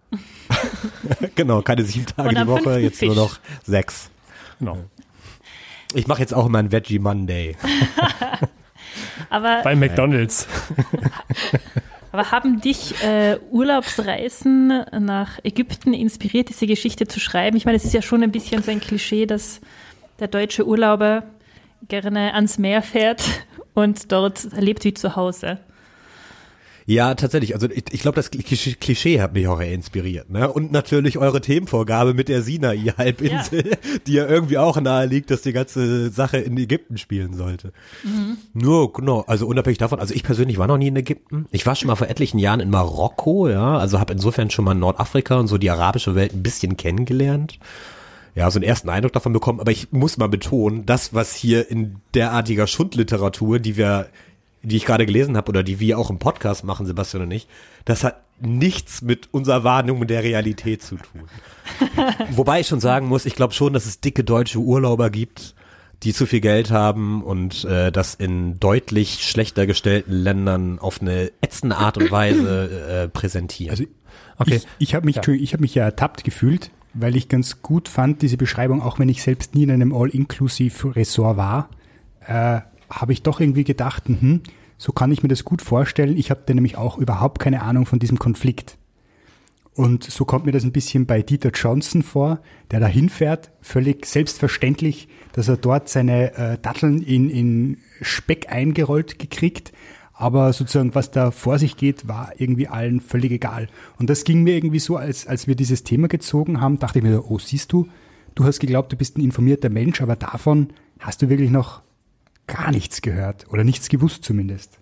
genau, keine sieben Tage die Woche, jetzt nur Fisch. noch sechs. Genau. Ich mache jetzt auch immer einen Veggie Monday. Aber, Bei McDonalds. aber haben dich äh, Urlaubsreisen nach Ägypten inspiriert, diese Geschichte zu schreiben? Ich meine, es ist ja schon ein bisschen so ein Klischee, dass der deutsche Urlauber gerne ans Meer fährt und dort lebt wie zu Hause. Ja, tatsächlich. Also ich, ich glaube, das Klischee, hat mich auch eher inspiriert. Ne? Und natürlich eure Themenvorgabe mit der Sinai-Halbinsel, die ja irgendwie auch nahe liegt, dass die ganze Sache in Ägypten spielen sollte. Nur, genau, also unabhängig davon, also ich persönlich war noch nie in Ägypten. Ich war schon mal vor etlichen Jahren in Marokko, ja, also habe insofern schon mal Nordafrika und so die arabische Welt ein bisschen kennengelernt. Ja, so einen ersten Eindruck davon bekommen, aber ich muss mal betonen, das, was hier in derartiger Schundliteratur, die wir die ich gerade gelesen habe oder die wir auch im Podcast machen, Sebastian und ich, das hat nichts mit unserer Wahrnehmung der Realität zu tun. Wobei ich schon sagen muss, ich glaube schon, dass es dicke deutsche Urlauber gibt, die zu viel Geld haben und äh, das in deutlich schlechter gestellten Ländern auf eine ätzende Art und Weise äh, präsentieren. Also Okay. Ich, ich habe mich, Ja. Ich habe mich ja ertappt gefühlt. weil ich ganz gut fand, diese Beschreibung, auch wenn ich selbst nie in einem All-Inclusive-Ressort war, äh, habe ich doch irgendwie gedacht, hm, so kann ich mir das gut vorstellen. Ich habe nämlich auch überhaupt keine Ahnung von diesem Konflikt. Und so kommt mir das ein bisschen bei Dieter Johnson vor, der da hinfährt, völlig selbstverständlich, dass er dort seine äh, Datteln in, in Speck eingerollt gekriegt. Aber sozusagen, was da vor sich geht, war irgendwie allen völlig egal. Und das ging mir irgendwie so, als, als wir dieses Thema gezogen haben, dachte ich mir, oh, siehst du, du hast geglaubt, du bist ein informierter Mensch, aber davon hast du wirklich noch gar nichts gehört oder nichts gewusst zumindest.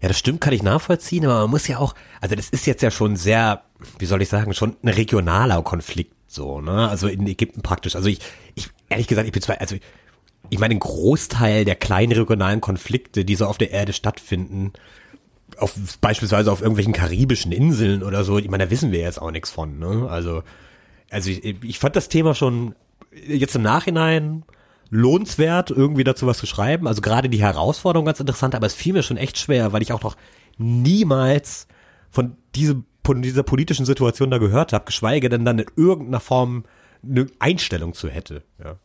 Ja, das stimmt, kann ich nachvollziehen, aber man muss ja auch, also das ist jetzt ja schon sehr, wie soll ich sagen, schon ein regionaler Konflikt so, ne? Also in Ägypten praktisch. Also ich, ich ehrlich gesagt, ich bin zwar, also ich meine, ein Großteil der kleinen regionalen Konflikte, die so auf der Erde stattfinden, auf, beispielsweise auf irgendwelchen karibischen Inseln oder so, ich meine, da wissen wir jetzt auch nichts von, ne? Also, also ich, ich fand das Thema schon jetzt im Nachhinein lohnenswert, irgendwie dazu was zu schreiben. Also gerade die Herausforderung ganz interessant, aber es fiel mir schon echt schwer, weil ich auch noch niemals von diese, von dieser politischen Situation da gehört habe, geschweige denn dann in irgendeiner Form eine Einstellung zu hätte. Ja.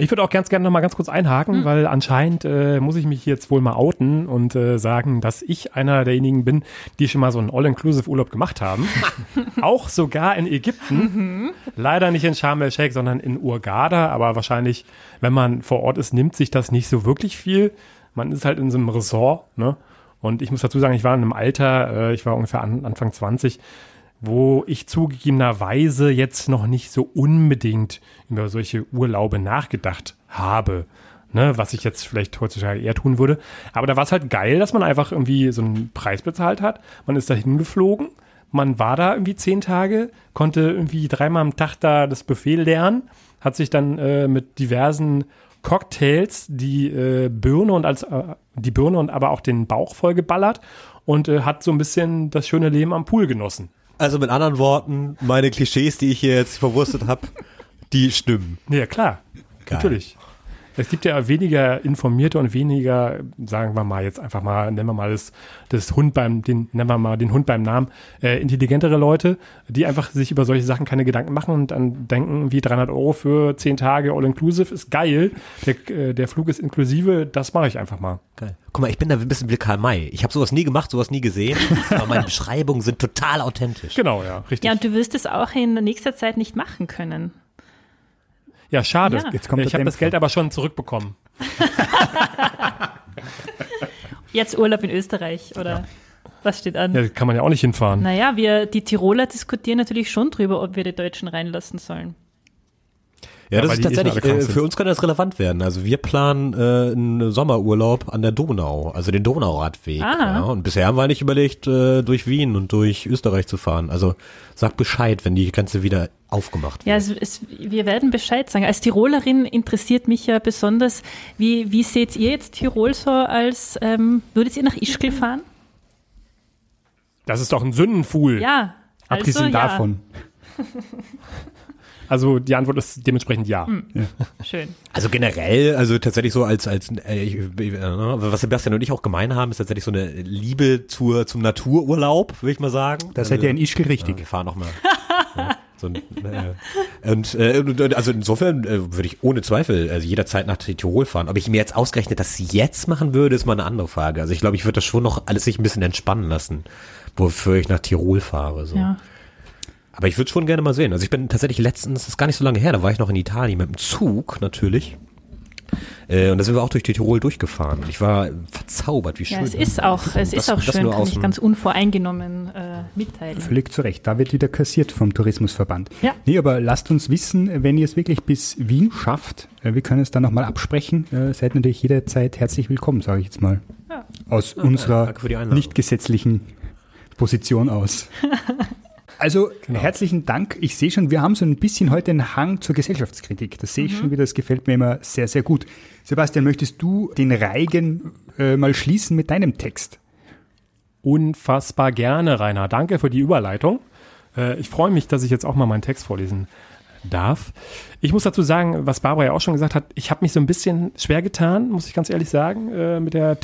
Ich würde auch ganz gerne noch mal ganz kurz einhaken, weil anscheinend äh, muss ich mich jetzt wohl mal outen und äh, sagen, dass ich einer derjenigen bin, die schon mal so einen All-Inclusive-Urlaub gemacht haben. auch sogar in Ägypten. Leider nicht in Sharm el-Sheikh, sondern in Urgada. Aber wahrscheinlich, wenn man vor Ort ist, nimmt sich das nicht so wirklich viel. Man ist halt in so einem Resort. Ne? Und ich muss dazu sagen, ich war in einem Alter, äh, ich war ungefähr an, Anfang 20, wo ich zugegebenerweise jetzt noch nicht so unbedingt über solche Urlaube nachgedacht habe. Ne, was ich jetzt vielleicht heutzutage eher tun würde. Aber da war es halt geil, dass man einfach irgendwie so einen Preis bezahlt hat. Man ist da hingeflogen, man war da irgendwie zehn Tage, konnte irgendwie dreimal am Tag da das Buffet lernen, hat sich dann äh, mit diversen Cocktails die äh, Birne und als äh, die Birne und aber auch den Bauch vollgeballert und äh, hat so ein bisschen das schöne Leben am Pool genossen. Also mit anderen Worten, meine Klischees, die ich hier jetzt verwurstet habe, die stimmen. Ja, klar. Geil. Natürlich. Es gibt ja weniger informierte und weniger, sagen wir mal jetzt einfach mal, nennen wir mal das, das Hund beim, den, nennen wir mal den Hund beim Namen, äh, intelligentere Leute, die einfach sich über solche Sachen keine Gedanken machen und dann denken, wie 300 Euro für 10 Tage All-Inclusive ist geil, der, äh, der Flug ist inklusive, das mache ich einfach mal. Geil. Guck mal, ich bin da ein bisschen wie Karl May. Ich habe sowas nie gemacht, sowas nie gesehen, aber meine Beschreibungen sind total authentisch. Genau, ja, richtig. Ja, und du wirst es auch in nächster Zeit nicht machen können. Ja, schade. Ja. Jetzt kommt ich habe das. Geld aber schon zurückbekommen. Jetzt Urlaub in Österreich, oder? Was steht an? Ja, kann man ja auch nicht hinfahren. Naja, wir, die Tiroler diskutieren natürlich schon drüber, ob wir die Deutschen reinlassen sollen. Ja, das ist tatsächlich, äh, für uns kann das relevant werden. Also wir planen äh, einen Sommerurlaub an der Donau, also den Donauradweg. Ah. Ja, und bisher haben wir nicht überlegt, äh, durch Wien und durch Österreich zu fahren. Also sag Bescheid, wenn die Grenze wieder aufgemacht Ja, wird. es, wir werden Bescheid sagen. Als Tirolerin interessiert mich ja besonders, wie, wie seht ihr jetzt Tirol so als, ähm, würdet ihr nach Ischgl fahren? Das ist doch ein Sündenfuhl. Ja. Abgesehen also, ja. Also die Antwort ist dementsprechend ja. Schön. Also generell, also tatsächlich so als, als äh, ich- äh, was Sebastian und ich auch gemein haben, ist tatsächlich so eine Liebe zur, zum Natururlaub, würde ich mal sagen. Da also, seid ihr in Ischgl Ja, richtig. wir fahren nochmal. ja, so ein, äh, und, äh, also insofern äh, würde ich ohne Zweifel also jederzeit nach Tirol fahren. Ob ich mir jetzt ausgerechnet das jetzt machen würde, ist mal eine andere Frage. Also ich glaube, ich würde das schon noch alles sich ein bisschen entspannen lassen, wofür ich nach Tirol fahre. So. Ja. Aber ich würde schon gerne mal sehen. Also ich bin tatsächlich letztens, das ist gar nicht so lange her, da war ich noch in Italien mit dem Zug natürlich. Äh, und da sind wir auch durch die Tirol durchgefahren. Und ich war verzaubert, wie schön. Ja, es ist auch, es Das- ist auch das schön, kann aus ich ganz unvoreingenommen äh, mitteilen. Völlig zu Recht. Da wird wieder kassiert vom Tourismusverband. Ja. Nee, aber lasst uns wissen, wenn ihr es wirklich bis Wien schafft. äh, Wir können es dann nochmal absprechen. Äh, Seid natürlich jederzeit herzlich willkommen, sage ich jetzt mal. Ja. Aus unserer danke für die Einladung. nicht gesetzlichen Position aus. Also herzlichen Dank. Ich sehe schon, wir haben so ein bisschen heute einen Hang zur Gesellschaftskritik. Das sehe ich schon wieder, das gefällt mir immer sehr, sehr gut. Sebastian, möchtest du den Reigen äh, mal schließen mit deinem Text? Unfassbar gerne, Rainer. Danke für die Überleitung. Äh, ich freue mich, dass ich jetzt auch mal meinen Text vorlesen darf. Ich muss dazu sagen, was Barbara ja auch schon gesagt hat, ich habe mich so ein bisschen schwer getan, muss ich ganz ehrlich sagen, äh, mit der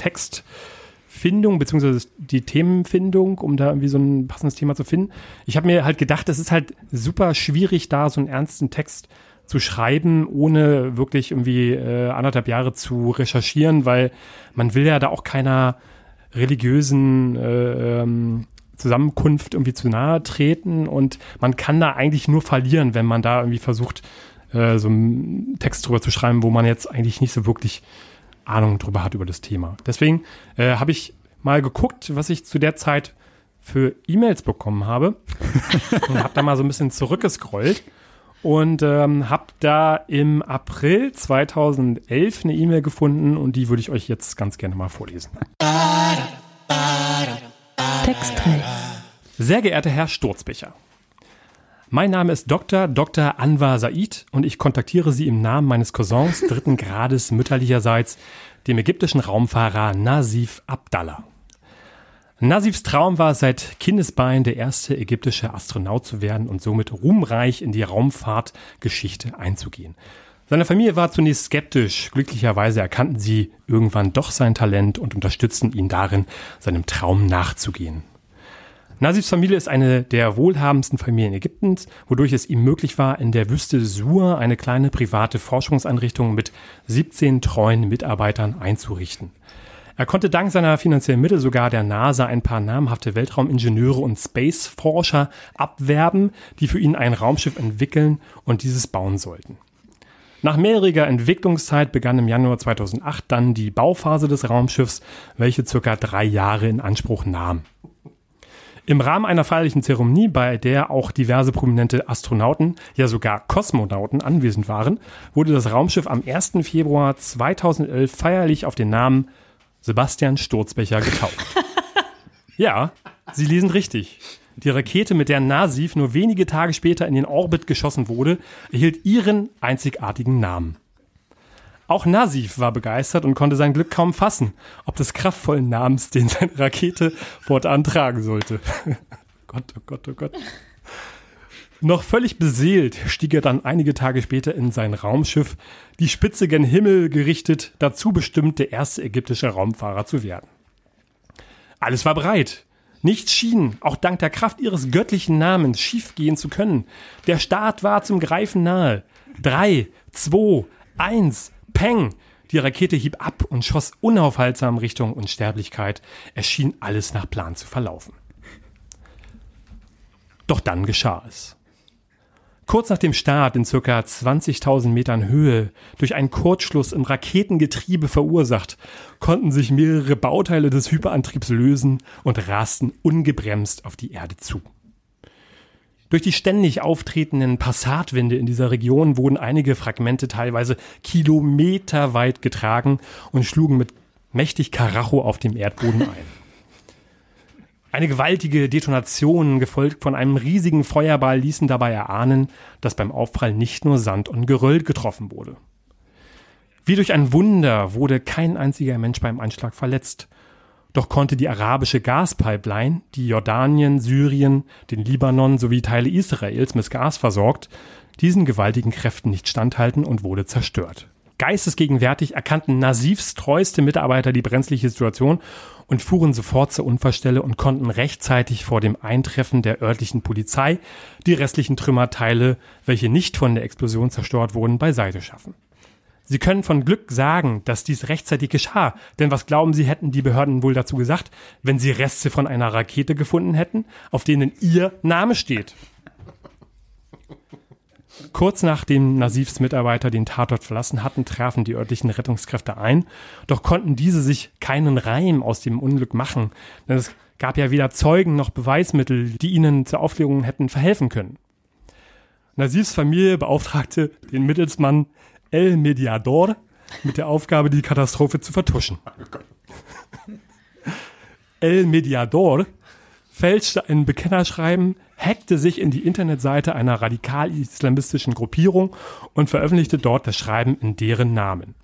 Findung, beziehungsweise die Themenfindung, um da irgendwie so ein passendes Thema zu finden. Ich habe mir halt gedacht, es ist halt super schwierig, da so einen ernsten Text zu schreiben, ohne wirklich irgendwie äh, anderthalb Jahre zu recherchieren, weil man will ja da auch keiner religiösen äh, ähm, Zusammenkunft irgendwie zu nahe treten und man kann da eigentlich nur verlieren, wenn man da irgendwie versucht, äh, so einen Text drüber zu schreiben, wo man jetzt eigentlich nicht so wirklich Ahnung drüber hat über das Thema. Deswegen äh, habe ich mal geguckt, was ich zu der Zeit für E-Mails bekommen habe und habe da mal so ein bisschen zurückgescrollt und ähm, habe da im April 2011 eine E-Mail gefunden und die würde ich euch jetzt ganz gerne mal vorlesen. Textteil. Sehr geehrter Herr Sturzbecher, mein Name ist Dr. Dr. Anwar Said und ich kontaktiere Sie im Namen meines Cousins dritten Grades mütterlicherseits, dem ägyptischen Raumfahrer Nasif Abdallah. Nasifs Traum war seit Kindesbein der erste ägyptische Astronaut zu werden und somit ruhmreich in die Raumfahrtgeschichte einzugehen. Seine Familie war zunächst skeptisch, glücklicherweise erkannten sie irgendwann doch sein Talent und unterstützten ihn darin, seinem Traum nachzugehen. Nasifs Familie ist eine der wohlhabendsten Familien Ägyptens, wodurch es ihm möglich war, in der Wüste Sur eine kleine private Forschungseinrichtung mit 17 treuen Mitarbeitern einzurichten. Er konnte dank seiner finanziellen Mittel sogar der NASA ein paar namhafte Weltraumingenieure und Spaceforscher abwerben, die für ihn ein Raumschiff entwickeln und dieses bauen sollten. Nach mehrjähriger Entwicklungszeit begann im Januar 2008 dann die Bauphase des Raumschiffs, welche circa drei Jahre in Anspruch nahm. Im Rahmen einer feierlichen Zeremonie, bei der auch diverse prominente Astronauten, ja sogar Kosmonauten anwesend waren, wurde das Raumschiff am 1. Februar 2011 feierlich auf den Namen Sebastian Sturzbecher getauft. ja, Sie lesen richtig. Die Rakete, mit der Nasif nur wenige Tage später in den Orbit geschossen wurde, erhielt ihren einzigartigen Namen. Auch Nasif war begeistert und konnte sein Glück kaum fassen, ob des kraftvollen Namens, den seine Rakete fortan tragen sollte. Gott, oh Gott, oh Gott. Noch völlig beseelt stieg er dann einige Tage später in sein Raumschiff, die Spitze gen Himmel gerichtet, dazu bestimmt, der erste ägyptische Raumfahrer zu werden. Alles war bereit. Nichts schien, auch dank der Kraft ihres göttlichen Namens, schiefgehen zu können. Der Start war zum Greifen nahe. Drei, zwei, eins, Peng! Die Rakete hieb ab und schoss unaufhaltsam Richtung Unsterblichkeit. Es schien alles nach Plan zu verlaufen. Doch dann geschah es. Kurz nach dem Start in circa 20.000 Metern Höhe, durch einen Kurzschluss im Raketengetriebe verursacht, konnten sich mehrere Bauteile des Hyperantriebs lösen und rasten ungebremst auf die Erde zu. Durch die ständig auftretenden Passatwinde in dieser Region wurden einige Fragmente teilweise kilometerweit getragen und schlugen mit mächtig Karacho auf dem Erdboden ein. Eine gewaltige Detonation, gefolgt von einem riesigen Feuerball, ließen dabei erahnen, dass beim Aufprall nicht nur Sand und Geröll getroffen wurde. Wie durch ein Wunder wurde kein einziger Mensch beim Einschlag verletzt. Doch konnte die arabische Gaspipeline, die Jordanien, Syrien, den Libanon sowie Teile Israels mit Gas versorgt, diesen gewaltigen Kräften nicht standhalten und wurde zerstört. Geistesgegenwärtig erkannten Nasifs treueste Mitarbeiter die brenzliche Situation und fuhren sofort zur Unfallstelle und konnten rechtzeitig vor dem Eintreffen der örtlichen Polizei die restlichen Trümmerteile, welche nicht von der Explosion zerstört wurden, beiseite schaffen. Sie können von Glück sagen, dass dies rechtzeitig geschah, denn was glauben Sie, hätten die Behörden wohl dazu gesagt, wenn sie Reste von einer Rakete gefunden hätten, auf denen Ihr Name steht? Kurz nachdem Nasifs Mitarbeiter den Tatort verlassen hatten, trafen die örtlichen Rettungskräfte ein, doch konnten diese sich keinen Reim aus dem Unglück machen, denn es gab ja weder Zeugen noch Beweismittel, die ihnen zur Aufklärung hätten verhelfen können. Nasifs Familie beauftragte den Mittelsmann El Mediador mit der Aufgabe, die Katastrophe zu vertuschen. El Mediador fälschte ein Bekennerschreiben, hackte sich in die Internetseite einer radikal-islamistischen Gruppierung und veröffentlichte dort das Schreiben in deren Namen.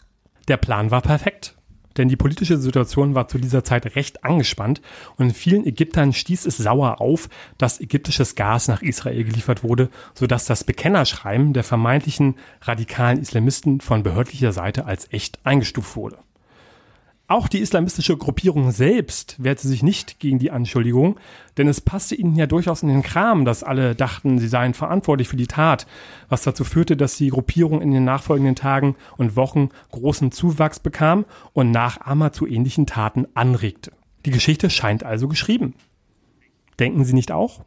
Der Plan war perfekt denn die politische Situation war zu dieser Zeit recht angespannt und in vielen Ägyptern stieß es sauer auf, dass ägyptisches Gas nach Israel geliefert wurde, sodass das Bekennerschreiben der vermeintlichen radikalen Islamisten von behördlicher Seite als echt eingestuft wurde. Auch die islamistische Gruppierung selbst wehrte sich nicht gegen die Anschuldigung, denn es passte ihnen ja durchaus in den Kram, dass alle dachten, sie seien verantwortlich für die Tat, was dazu führte, dass die Gruppierung in den nachfolgenden Tagen und Wochen großen Zuwachs bekam und Nachahmer zu ähnlichen Taten anregte. Die Geschichte scheint also geschrieben. Denken Sie nicht auch?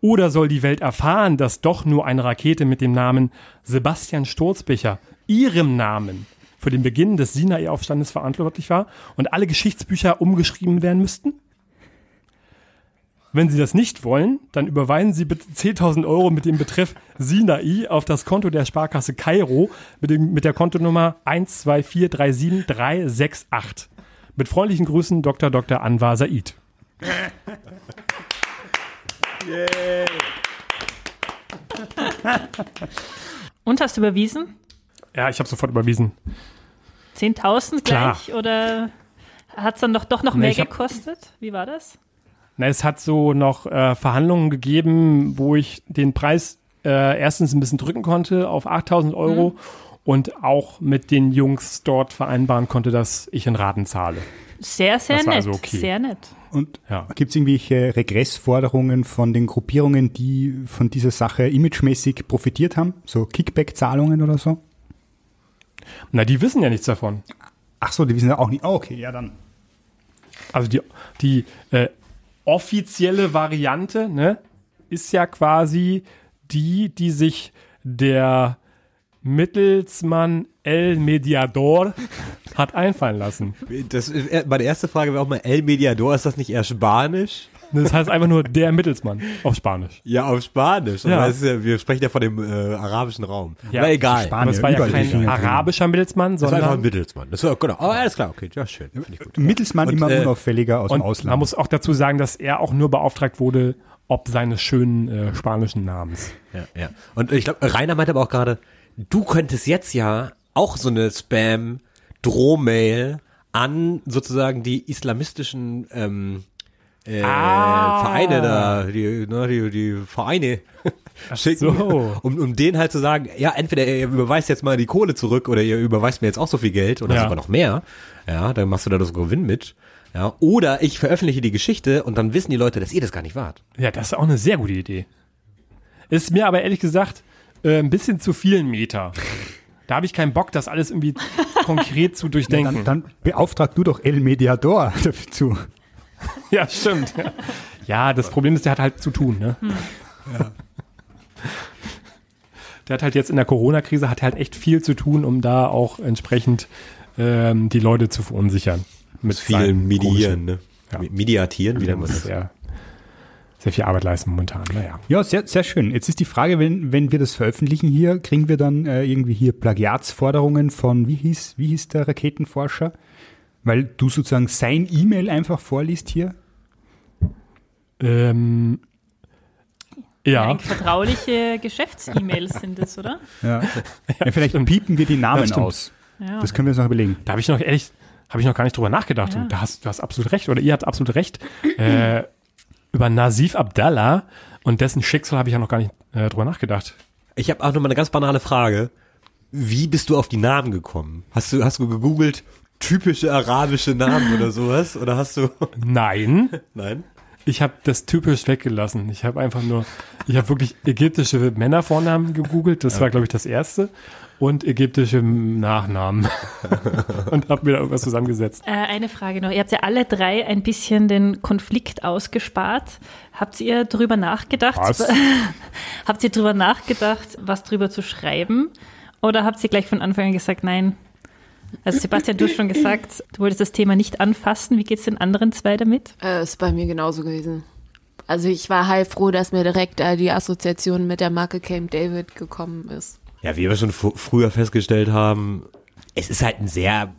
Oder soll die Welt erfahren, dass doch nur eine Rakete mit dem Namen Sebastian Sturzbecher, Ihrem Namen, für den Beginn des Sinai-Aufstandes verantwortlich war und alle Geschichtsbücher umgeschrieben werden müssten? Wenn Sie das nicht wollen, dann überweisen Sie bitte 10.000 Euro mit dem Betreff Sinai auf das Konto der Sparkasse Kairo mit, dem, mit der Kontonummer 12437368. Mit freundlichen Grüßen Dr. Dr. Anwar Said. Und hast du überwiesen? Ja, ich habe sofort überwiesen. 10.000 Klar. gleich? Oder hat es dann doch, doch noch Nee, mehr hab- gekostet? Wie war das? Na, es hat so noch äh, Verhandlungen gegeben, wo ich den Preis äh, erstens ein bisschen drücken konnte auf 8000 Euro und auch mit den Jungs dort vereinbaren konnte, dass ich in Raten zahle. Sehr, sehr Das war nett. also okay. Sehr nett. Und Ja. gibt es irgendwelche Regressforderungen von den Gruppierungen, die von dieser Sache imagemäßig profitiert haben? So Kickback-Zahlungen oder so? Na, die wissen ja nichts davon. Ach so, die wissen ja auch nicht. Oh, okay, ja dann. Also die, die äh, offizielle Variante ne, ist ja quasi die, die sich der Mittelsmann El Mediador hat einfallen lassen. Das, äh, meine erste Frage wäre auch mal, El Mediador, ist das nicht eher Spanisch? Das heißt einfach nur der Mittelsmann auf Spanisch. Ja, auf Spanisch. Ja. Das ist ja, wir sprechen ja von dem äh, arabischen Raum. Ja, Aber egal. Spanier, Aber es war ja kein arabischer Mittelsmann, Das war einfach ein sondern Mittelsmann. Das war, genau. Oh, alles klar, okay. Ja, schön. Finde ich gut. Mittelsmann Und, immer äh, unauffälliger aus dem Ausland. man muss auch dazu sagen, dass er auch nur beauftragt wurde, ob seines schönen äh, spanischen Namens. Ja, ja. Und ich glaube, Rainer meinte aber auch gerade, du könntest jetzt ja auch so eine Spam-Drohmail an sozusagen die islamistischen ähm, äh, Ah. Vereine da, die, ne, die, die Vereine schicken, so. um, um denen halt zu sagen, ja, entweder ihr überweist jetzt mal die Kohle zurück oder ihr überweist mir jetzt auch so viel Geld oder Ja. sogar noch mehr. Ja, dann machst du da das Gewinn mit. Ja, oder ich veröffentliche die Geschichte und dann wissen die Leute, dass ihr das gar nicht wart. Ja, das ist auch eine sehr gute Idee. Ist mir aber ehrlich gesagt äh, ein bisschen zu viel Meter. Da habe ich keinen Bock, das alles irgendwie konkret zu durchdenken. dann, dann beauftrag du doch El Mediador dazu. Ja, stimmt. Ja. ja, das Problem ist, der hat halt zu tun. Ne? Der hat halt jetzt in der Corona-Krise hat halt echt viel zu tun, um da auch entsprechend ähm, die Leute zu verunsichern. Mit Viel mediieren, ne? Ja. Mediatieren, wie man das? sehr, sehr viel Arbeit leisten momentan. Naja. Ja, sehr, sehr schön. Jetzt ist die Frage, wenn, wenn wir das veröffentlichen hier, kriegen wir dann äh, irgendwie hier Plagiatsforderungen von, wie hieß, wie hieß der Raketenforscher? Weil du sozusagen sein E-Mail einfach vorliest hier? Ähm, ja, Eigentlich vertrauliche Geschäfts-E-Mails sind es, oder? Ja. ja vielleicht piepen wir die Namen stimmt. aus. Ja. Das können wir uns noch überlegen. da habe ich noch ehrlich, habe ich noch gar nicht drüber nachgedacht. Ja. Und da hast, du hast absolut recht, oder ihr habt absolut recht. äh, über Nasif Abdallah und dessen Schicksal habe ich ja noch gar nicht äh, drüber nachgedacht. Ich habe auch noch mal eine ganz banale Frage. Wie bist du auf die Namen gekommen? Hast du, hast du gegoogelt typische arabische Namen oder sowas? Oder hast du, Nein, nein? ich habe das typisch weggelassen. Ich habe einfach nur, ich habe wirklich ägyptische Männervornamen gegoogelt. Das war, glaube ich, das erste. Und ägyptische Nachnamen. und habe mir da irgendwas zusammengesetzt. Äh, eine Frage noch. Ihr habt ja alle drei ein bisschen den Konflikt ausgespart. Habt ihr drüber nachgedacht? Was? habt ihr drüber nachgedacht, was drüber zu schreiben? Oder habt ihr gleich von Anfang an gesagt, nein? Also Sebastian, du hast schon gesagt, du wolltest das Thema nicht anfassen. Wie geht's den anderen zwei damit? Äh, ist bei mir genauso gewesen. Also ich war heilfroh, dass mir direkt äh, die Assoziation mit der Marke Camp David gekommen ist. Ja, wie wir schon fr- früher festgestellt haben, es ist halt ein sehr,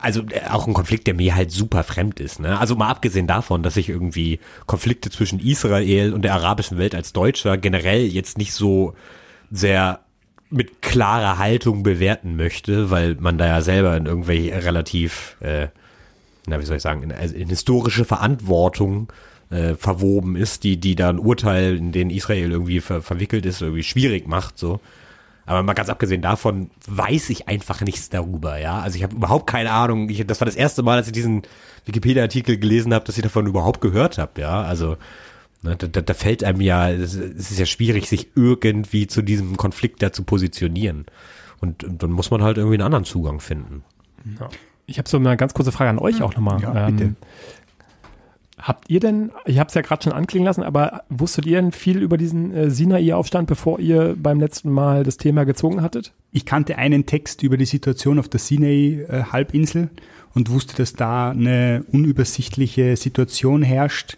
also äh, auch ein Konflikt, der mir halt super fremd ist. Ne? Also mal abgesehen davon, dass ich irgendwie Konflikte zwischen Israel und der arabischen Welt als Deutscher generell jetzt nicht so sehr mit klarer Haltung bewerten möchte, weil man da ja selber in irgendwelche relativ, äh, na wie soll ich sagen, in, also in historische Verantwortung äh, verwoben ist, die die da ein Urteil, in den Israel irgendwie ver verwickelt ist, irgendwie schwierig macht. So Aber mal ganz abgesehen davon weiß ich einfach nichts darüber, ja. Also ich habe überhaupt keine Ahnung. Ich, das war das erste Mal, dass ich diesen Wikipedia-Artikel gelesen habe, dass ich davon überhaupt gehört habe, ja. Also da, da, da fällt einem ja, es ist ja schwierig, sich irgendwie zu diesem Konflikt da zu positionieren. Und, und dann muss man halt irgendwie einen anderen Zugang finden. Ja. Ich habe so eine ganz kurze Frage an euch auch nochmal. Ja, bitte. Ähm, habt ihr denn, ich habe es ja gerade schon anklingen lassen, aber wusstet ihr denn viel über diesen äh, Sinai-Aufstand, bevor ihr beim letzten Mal das Thema gezogen hattet? Ich kannte einen Text über die Situation auf der Sinai-Halbinsel und wusste, dass da eine unübersichtliche Situation herrscht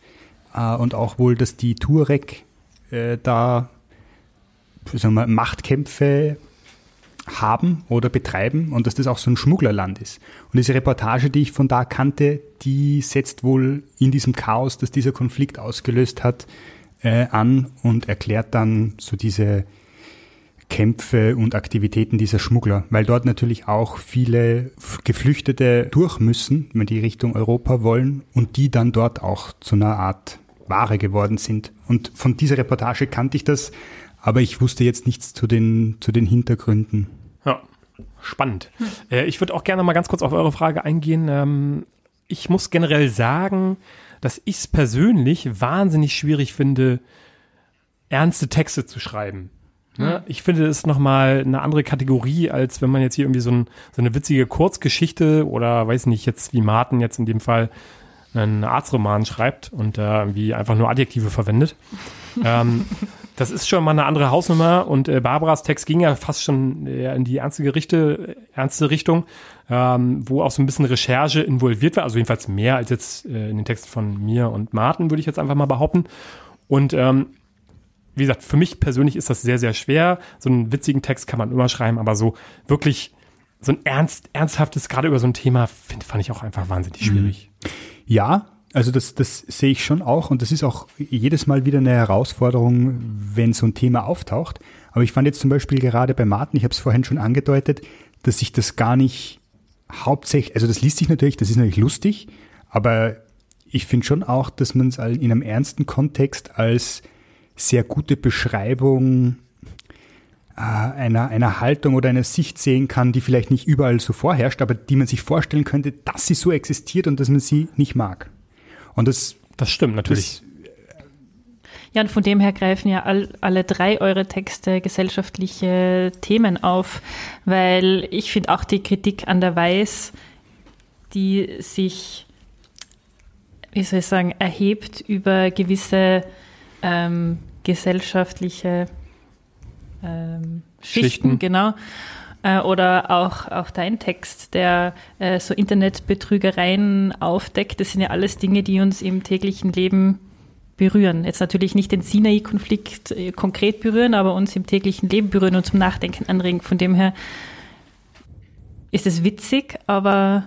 äh, und auch wohl, dass die Tuareg äh, da sagen wir, Machtkämpfe haben oder betreiben und dass das auch so ein Schmugglerland ist. Und diese Reportage, die ich von da kannte, die setzt wohl in diesem Chaos, das dieser Konflikt ausgelöst hat, äh, an und erklärt dann so diese Kämpfe und Aktivitäten dieser Schmuggler, weil dort natürlich auch viele Geflüchtete durch müssen, wenn die Richtung Europa wollen und die dann dort auch zu einer Art Ware geworden sind. Und von dieser Reportage kannte ich das, aber ich wusste jetzt nichts zu den, zu den Hintergründen. Ja, spannend. Äh, ich würde auch gerne mal ganz kurz auf eure Frage eingehen. Ähm, ich muss generell sagen, dass ich es persönlich wahnsinnig schwierig finde, ernste Texte zu schreiben. Ne? Ich finde, das ist nochmal eine andere Kategorie, als wenn man jetzt hier irgendwie so, ein, so eine witzige Kurzgeschichte oder weiß nicht, jetzt wie Martin jetzt in dem Fall einen Arztroman schreibt und da irgendwie einfach nur Adjektive verwendet. ähm, das ist schon mal eine andere Hausnummer und äh, Barbaras Text ging ja fast schon äh, in die ernste, Gerichte, ernste Richtung, ähm, wo auch so ein bisschen Recherche involviert war, also jedenfalls mehr als jetzt äh, in den Texten von mir und Martin, würde ich jetzt einfach mal behaupten. Und ähm, wie gesagt, für mich persönlich ist das sehr, sehr schwer. So einen witzigen Text kann man immer schreiben, aber so wirklich so ein ernst, ernsthaftes, gerade über so ein Thema, find, fand ich auch einfach wahnsinnig schwierig. Ja, also das, das sehe ich schon auch und das ist auch jedes Mal wieder eine Herausforderung, wenn so ein Thema auftaucht. Aber ich fand jetzt zum Beispiel gerade bei Martin, ich habe es vorhin schon angedeutet, dass sich das gar nicht hauptsächlich, also das liest sich natürlich, das ist natürlich lustig, aber ich finde schon auch, dass man es in einem ernsten Kontext als sehr gute Beschreibung einer, einer Haltung oder einer Sicht sehen kann, die vielleicht nicht überall so vorherrscht, aber die man sich vorstellen könnte, dass sie so existiert und dass man sie nicht mag. Und das, Das stimmt natürlich. Ja, und von dem her greifen ja all, alle drei eure Texte gesellschaftliche Themen auf, weil ich finde auch die Kritik an der Weiß, die sich, wie soll ich sagen, erhebt über gewisse ähm, gesellschaftliche ähm, Schichten, Schichten. genau. Äh, oder auch, auch dein Text, der äh, so Internetbetrügereien aufdeckt. Das sind ja alles Dinge, die uns im täglichen Leben berühren. Jetzt natürlich nicht den Sinai-Konflikt äh, konkret berühren, aber uns im täglichen Leben berühren und zum Nachdenken anregen. Von dem her ist es witzig, aber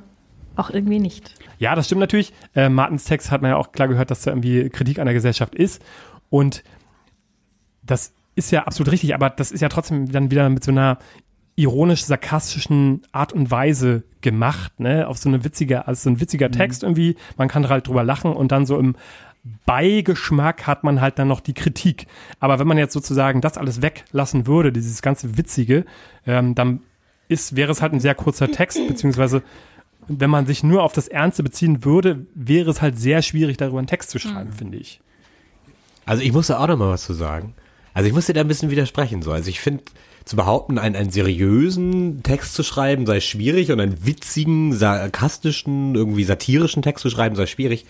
auch irgendwie nicht. Ja, das stimmt natürlich. Äh, Martins Text hat man ja auch klar gehört, dass da irgendwie Kritik an der Gesellschaft ist. Und das ist ja absolut richtig, aber das ist ja trotzdem dann wieder mit so einer ironisch-sarkastischen Art und Weise gemacht, ne? Auf so eine witzige, also so ein witziger Text irgendwie. Man kann halt drüber lachen und dann so im Beigeschmack hat man halt dann noch die Kritik. Aber wenn man jetzt sozusagen das alles weglassen würde, dieses ganze Witzige, ähm, dann ist, wäre es halt ein sehr kurzer Text, beziehungsweise wenn man sich nur auf das Ernste beziehen würde, wäre es halt sehr schwierig, darüber einen Text zu schreiben, finde ich. Also ich muss da auch noch mal was zu sagen. Also ich muss dir da ein bisschen widersprechen. So. Also ich finde, zu behaupten, einen, einen seriösen Text zu schreiben sei schwierig und einen witzigen, sarkastischen, irgendwie satirischen Text zu schreiben sei schwierig.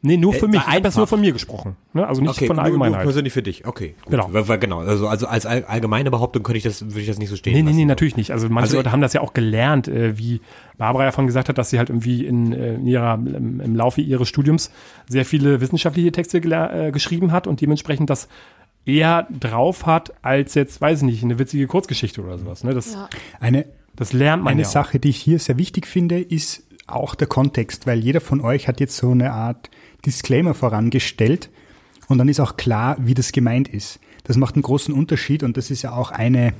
Nee, nur für Äh, mich. Ich habe das nur von mir gesprochen. Ne? Also nicht von der Allgemeinheit. Nur persönlich für dich. Okay. Gut. Genau. Genau. Also, also als all- allgemeine Behauptung könnte ich das, würde ich das nicht so stehen Nee, nee, lassen. nee, natürlich nicht. Also manche Also- Leute haben das ja auch gelernt, äh, wie Barbara ja von gesagt hat, dass sie halt irgendwie in, äh, in ihrer, im, im Laufe ihres Studiums sehr viele wissenschaftliche Texte äh, geschrieben hat und dementsprechend das eher drauf hat, als jetzt, weiß ich nicht, eine witzige Kurzgeschichte oder sowas. Ne? Das, Ja. eine, das lernt man Eine ja auch. Sache, die ich hier sehr wichtig finde, ist auch der Kontext, weil jeder von euch hat jetzt so eine Art Disclaimer vorangestellt und dann ist auch klar, wie das gemeint ist. Das macht einen großen Unterschied und das ist ja auch eine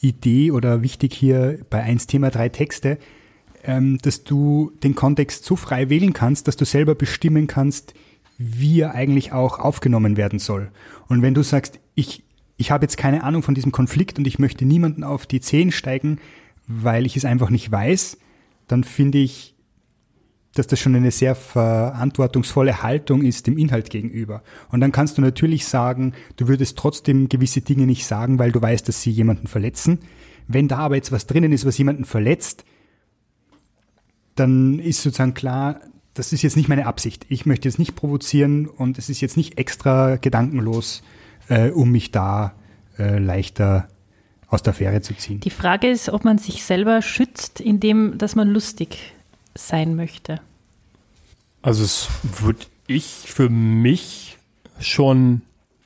Idee oder wichtig hier bei 1 Thema 3 Texte, ähm, dass du den Kontext so frei wählen kannst, dass du selber bestimmen kannst, wie er eigentlich auch aufgenommen werden soll. Und wenn du sagst, ich ich habe jetzt keine Ahnung von diesem Konflikt und ich möchte niemanden auf die Zehen steigen, weil ich es einfach nicht weiß, dann finde ich, dass das schon eine sehr verantwortungsvolle Haltung ist dem Inhalt gegenüber. Und dann kannst du natürlich sagen, du würdest trotzdem gewisse Dinge nicht sagen, weil du weißt, dass sie jemanden verletzen. Wenn da aber jetzt was drinnen ist, was jemanden verletzt, dann ist sozusagen klar, das ist jetzt nicht meine Absicht. Ich möchte jetzt nicht provozieren und es ist jetzt nicht extra gedankenlos, äh, um mich da äh, leichter aus der Fähre zu ziehen. Die Frage ist, ob man sich selber schützt, indem dass man lustig sein möchte. Also das würde ich für mich schon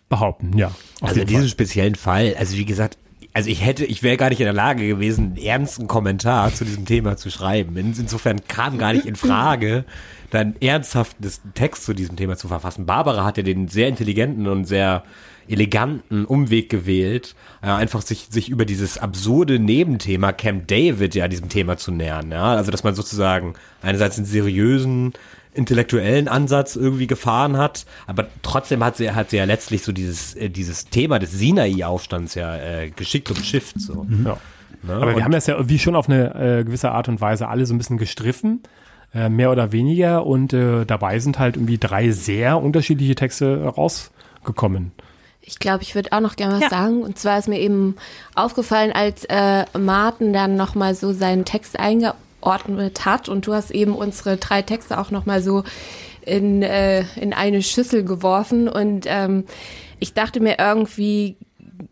behaupten, ja. Also in diesem speziellen Fall, also wie gesagt, also ich hätte, ich wäre gar nicht in der Lage gewesen, einen ernsten Kommentar zu diesem Thema zu schreiben. In, insofern kam gar nicht in Frage, dann ernsthaften Text zu diesem Thema zu verfassen. Barbara hat ja den sehr intelligenten und sehr eleganten Umweg gewählt, äh, einfach sich, sich über dieses absurde Nebenthema Camp David ja diesem Thema zu nähern. Ja? Also dass man sozusagen einerseits einen seriösen, intellektuellen Ansatz irgendwie gefahren hat, aber trotzdem hat sie, hat sie ja letztlich so dieses, äh, dieses Thema des Sinai-Aufstands ja äh, geschickt umschifft. So. Ja. Ne? Aber Und- wir haben das ja irgendwie schon auf eine äh, gewisse Art und Weise alle so ein bisschen gestriffen, äh, mehr oder weniger. Und äh, dabei sind halt irgendwie drei sehr unterschiedliche Texte rausgekommen. Ich glaube, ich würde auch noch gerne was Ja. sagen. Und zwar ist mir eben aufgefallen, als äh, Martin dann nochmal so seinen Text eingeordnet hat und du hast eben unsere drei Texte auch nochmal so in, äh, in eine Schüssel geworfen. Und ähm, ich dachte mir irgendwie,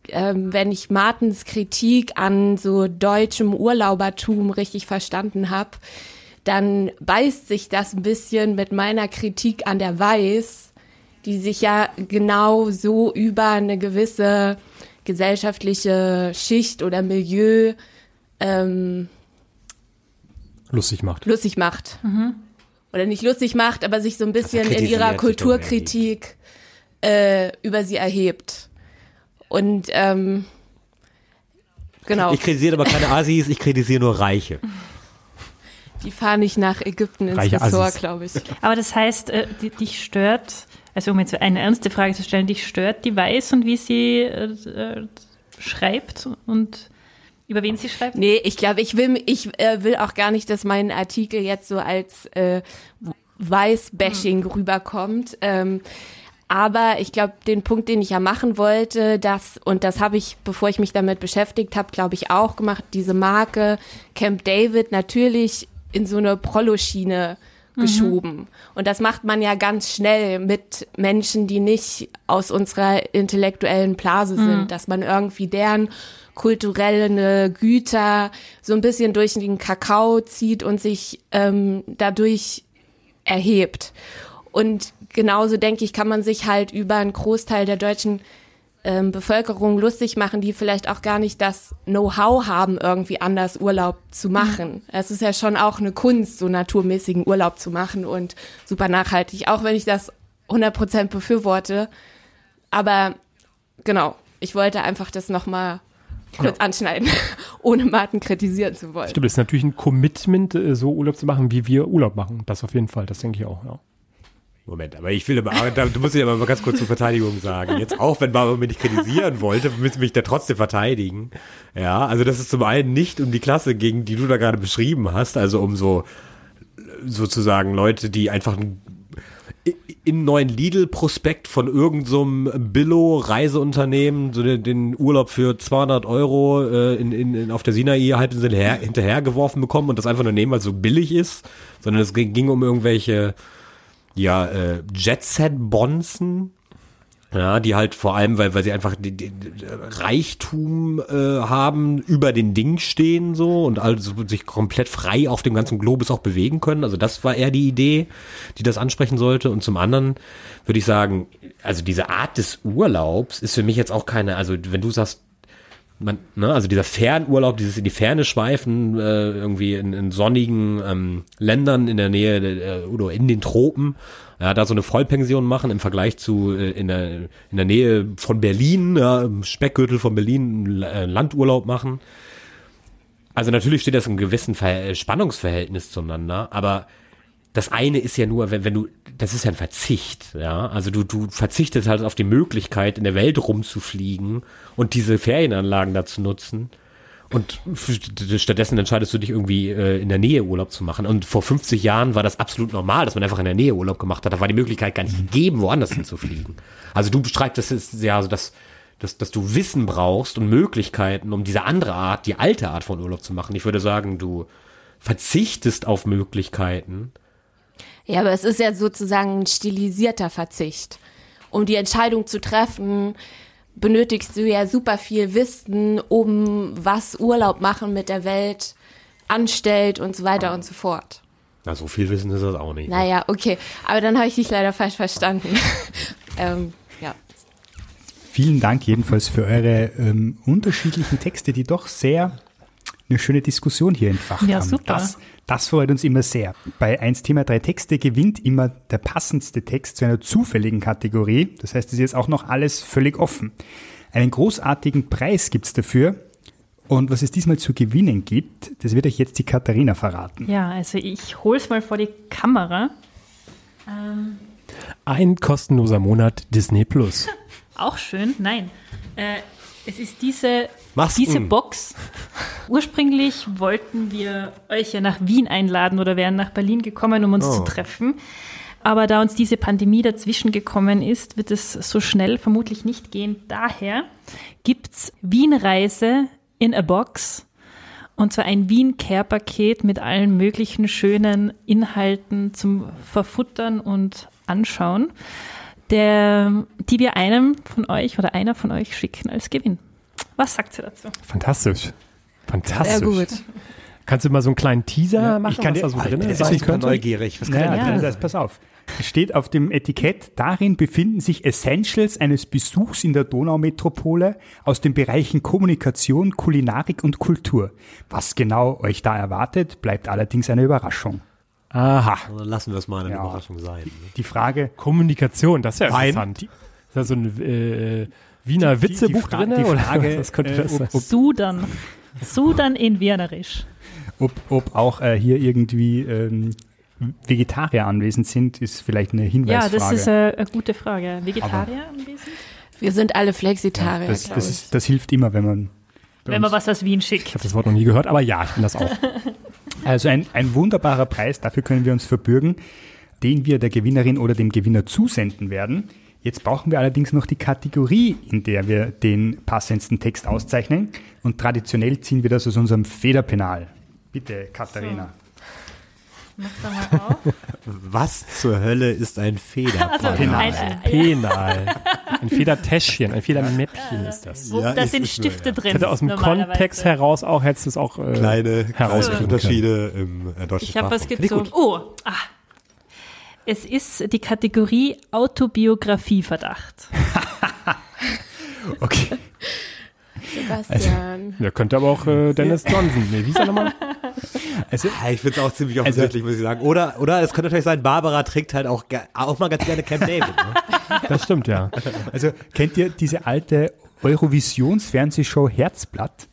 ähm, wenn ich Martins Kritik an so deutschem Urlaubertum richtig verstanden habe, dann beißt sich das ein bisschen mit meiner Kritik an der Weiß, die sich ja genau so über eine gewisse gesellschaftliche Schicht oder Milieu ähm, Lustig macht. lustig macht. Oder nicht lustig macht, aber sich so ein bisschen in ihrer Kulturkritik äh, über sie erhebt. Und ähm, genau, Ich kritisiere aber keine Asis, ich kritisiere nur Reiche. die fahren nicht nach Ägypten ins Reiche Ressort, glaube ich. Aber das heißt, äh, die- dich stört, also um jetzt eine ernste Frage zu stellen, dich stört die Weiß und wie sie äh, äh, schreibt und über wen sie schreibt? Nee, ich glaube, ich will, ich äh, will auch gar nicht, dass mein Artikel jetzt so als äh, Weiß-Bashing rüberkommt. Ähm, aber ich glaube, den Punkt, den ich ja machen wollte, das, und das habe ich, bevor ich mich damit beschäftigt habe, glaube ich, auch gemacht, diese Marke Camp David natürlich in so eine Prollo-Schiene geschoben. Und das macht man ja ganz schnell mit Menschen, die nicht aus unserer intellektuellen Blase sind, dass man irgendwie deren kulturelle Güter so ein bisschen durch den Kakao zieht und sich ähm, dadurch erhebt. Und genauso denke ich, kann man sich halt über einen Großteil der deutschen ähm, Bevölkerung lustig machen, die vielleicht auch gar nicht das Know-how haben, irgendwie anders Urlaub zu machen. Es ist ja schon auch eine Kunst, so naturmäßigen Urlaub zu machen und super nachhaltig, auch wenn ich das 100% befürworte. Aber genau, ich wollte einfach das nochmal kurz anschneiden, ohne Martin kritisieren zu wollen. Stimmt, es ist natürlich ein Commitment, äh, so Urlaub zu machen, wie wir Urlaub machen. Das auf jeden Fall, das denke ich auch, ja. Moment, aber ich will aber, aber da- du musst ja aber mal ganz kurz zur Verteidigung sagen. Jetzt auch, wenn Barbara mich nicht kritisieren wollte, müssen mich da trotzdem verteidigen. Ja, also das ist zum einen nicht um die Klasse ging, die du da gerade beschrieben hast, also um so sozusagen Leute, die einfach ein im neuen Lidl-Prospekt von irgendeinem so Billo-Reiseunternehmen so den, den Urlaub für 200 Euro äh, in, in, in, auf der Sinai-Halbinsel her, hinterhergeworfen bekommen und das einfach nur nehmen, weil es so billig ist, sondern es ging, ging um irgendwelche ja, äh, Jet-Set-Bonzen, ja, die halt vor allem, weil, weil sie einfach die, die, Reichtum äh, haben, über den Ding stehen so und also sich komplett frei auf dem ganzen Globus auch bewegen können. Also das war eher die Idee, die das ansprechen sollte. Und zum anderen würde ich sagen, also diese Art des Urlaubs ist für mich jetzt auch keine, also wenn du sagst, man, ne, also dieser Fernurlaub, dieses in die Ferne schweifen, äh, irgendwie in, in sonnigen ähm, Ländern in der Nähe äh, oder in den Tropen, ja, da so eine Vollpension machen im Vergleich zu äh, in, der, in der Nähe von Berlin, ja, im Speckgürtel von Berlin äh, Landurlaub machen. Also natürlich steht das im gewissen Ver Spannungsverhältnis zueinander, aber das eine ist ja nur, wenn, wenn du das ist ja ein Verzicht, ja. Also du, du verzichtest halt auf die Möglichkeit, in der Welt rumzufliegen und diese Ferienanlagen da zu nutzen. Und stattdessen entscheidest du dich irgendwie äh, in der Nähe Urlaub zu machen. Und vor 50 Jahren war das absolut normal, dass man einfach in der Nähe Urlaub gemacht hat. Da war die Möglichkeit gar nicht gegeben, woanders hinzufliegen. Also du bestreitest es ja so, dass, dass, dass du Wissen brauchst und Möglichkeiten, um diese andere Art, die alte Art von Urlaub zu machen. Ich würde sagen, du verzichtest auf Möglichkeiten. Ja, aber es ist ja sozusagen ein stilisierter Verzicht. Um die Entscheidung zu treffen, benötigst du ja super viel Wissen, um was Urlaub machen mit der Welt anstellt und so weiter und so fort. Na, so viel Wissen ist das auch nicht. ne? Naja, okay. Aber dann habe ich dich leider falsch verstanden. ähm, ja. Vielen Dank jedenfalls für eure ähm, unterschiedlichen Texte, die doch sehr eine schöne Diskussion hier entfacht Ja, haben. super. Das, das freut uns immer sehr. Bei 1 Thema 3 Texte gewinnt immer der passendste Text zu einer zufälligen Kategorie. Das heißt, es ist jetzt auch noch alles völlig offen. Einen großartigen Preis gibt's dafür. Und was es diesmal zu gewinnen gibt, das wird euch jetzt die Katharina verraten. Ja, also ich hol's mal vor die Kamera. Ein kostenloser Monat Disney Plus. Auch schön. Nein. Äh, es ist diese, Masken. diese Box. Ursprünglich wollten wir euch ja nach Wien einladen oder wären nach Berlin gekommen, um uns zu treffen. Aber da uns diese Pandemie dazwischen gekommen ist, wird es so schnell vermutlich nicht gehen. Daher gibt's Wien-Reise in a Box. Und zwar ein Wien-Care-Paket mit allen möglichen schönen Inhalten zum Verfuttern und Anschauen, der, die wir einem von euch oder einer von euch schicken als Gewinn. Was sagt ihr dazu? Fantastisch. Fantastisch. Sehr gut. Kannst du mal so einen kleinen Teaser Ja, machen, ich kann was dir- da so drin Jetzt sein könnte? neugierig. Was kann Ja. drin das, pass auf. Es steht auf dem Etikett, darin befinden sich Essentials eines Besuchs in der Donaumetropole aus den Bereichen Kommunikation, Kulinarik und Kultur. Was genau euch da erwartet, bleibt allerdings eine Überraschung. Aha. Dann lassen wir es mal eine Ja. Überraschung sein. ne? Die Frage, Kommunikation, das ist ja Nein. interessant. Ist da so ein äh, Wiener Die- die- Witzebuch drin? die oder Frage, was könnte äh, das sein? ob- Sudan. Sudan in Wienerisch. ob, ob auch äh, hier irgendwie ähm, Vegetarier anwesend sind, ist vielleicht eine Ja, Hinweisfrage. das ist äh, eine gute Frage. Vegetarier anwesend? Wir sind alle Flexitarier, das, glaub das, ist, das hilft immer, wenn man Wenn man uns- was aus Wien Ich schickt. habe das Wort noch nie gehört, aber ja, ich bin das auch. Also ein, ein wunderbarer Preis, dafür können wir uns verbürgen, den wir der Gewinnerin oder dem Gewinner zusenden werden. Jetzt brauchen wir allerdings noch die Kategorie, in der wir den passendsten Text auszeichnen. Und traditionell ziehen wir das aus unserem Federpenal. Bitte, Katharina. Mach da mal auf. Was zur Hölle ist ein Federpfeil? Penal. Ein, äh, Penal. Ein Federtäschchen, ein Federmäppchen ist das. wo, Ja, da sind Stifte ja. drin. Hätte aus dem. Kontext heraus auch, hättest du es auch äh, Kleine, Unterschiede im äh, deutschen Ich habe was gezogen. Oh, ah. Es ist die Kategorie Autobiografieverdacht. Okay. Sebastian. Ja, könnte aber auch äh, Dennis Johnson. Nee, wie ist er nochmal? Also, Ja, ich finde es auch ziemlich offensichtlich, muss ich sagen. Oder, oder es könnte natürlich sein, Barbara trägt halt auch, auch mal ganz gerne Camp David. Ne? Das stimmt, ja. also kennt ihr diese alte Eurovisions-Fernsehshow Herzblatt?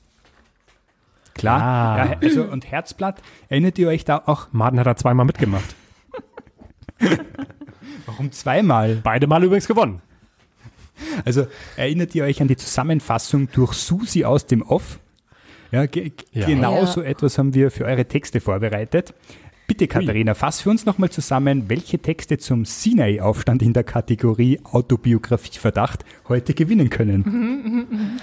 Klar. Ah. Ja, also, und Herzblatt, erinnert ihr euch da auch, Martin hat da zweimal mitgemacht. warum zweimal? Beide Mal übrigens gewonnen. Also erinnert ihr euch an die Zusammenfassung durch Susi aus dem Off? Ja, ge Ja. genau Ja. so etwas haben wir für eure Texte vorbereitet. Bitte, Katharina, fass für uns nochmal zusammen, welche Texte zum Sinai-Aufstand in der Kategorie Autobiografieverdacht heute gewinnen können.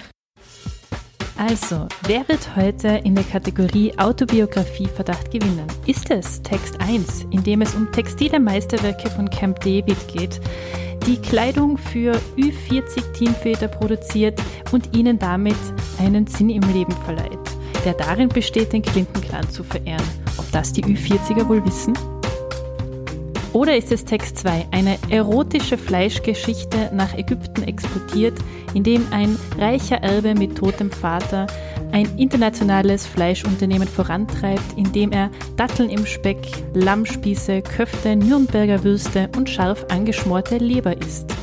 Also, wer wird heute in der Kategorie Autobiografieverdacht gewinnen? Ist es Text 1, in dem es um textile Meisterwerke von Camp David geht, die Kleidung für Ü40-Teamväter produziert und ihnen damit einen Sinn im Leben verleiht, der darin besteht, den Clinton-Clan zu verehren. Ob das die Ü40er wohl wissen? Oder ist es Text 2, eine erotische Fleischgeschichte nach Ägypten exportiert, in dem ein reicher Erbe mit totem Vater ein internationales Fleischunternehmen vorantreibt, indem er Datteln im Speck, Lammspieße, Köfte, Nürnberger Würste und scharf angeschmorte Leber isst?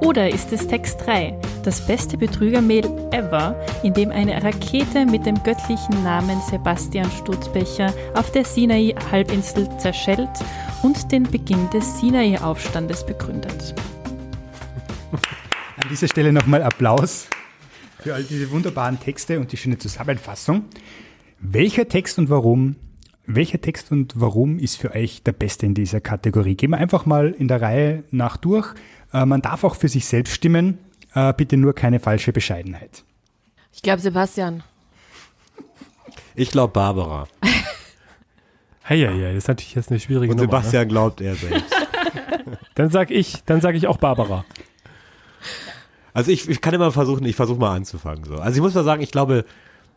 Oder ist es Text 3, Das beste Betrügermail ever, in dem eine Rakete mit dem göttlichen Namen Sebastian Sturzbecher auf der Sinai-Halbinsel zerschellt und den Beginn des Sinai-Aufstandes begründet. An dieser Stelle nochmal Applaus für all diese wunderbaren Texte und die schöne Zusammenfassung. Welcher Text und warum, welcher Text und warum ist für euch der beste in dieser Kategorie? Gehen wir einfach mal in der Reihe nach durch. Äh, man darf auch für sich selbst stimmen, äh, bitte nur keine falsche Bescheidenheit. Ich glaube Sebastian. Ich glaube Barbara. Hey, ja, ja, das ist natürlich jetzt eine schwierige Und Nummer. Sebastian glaubt er selbst. Ne? Dann sag ich, dann sage ich auch Barbara. Also ich, ich kann immer versuchen, ich versuche mal anzufangen. So. Also ich muss mal sagen, ich glaube,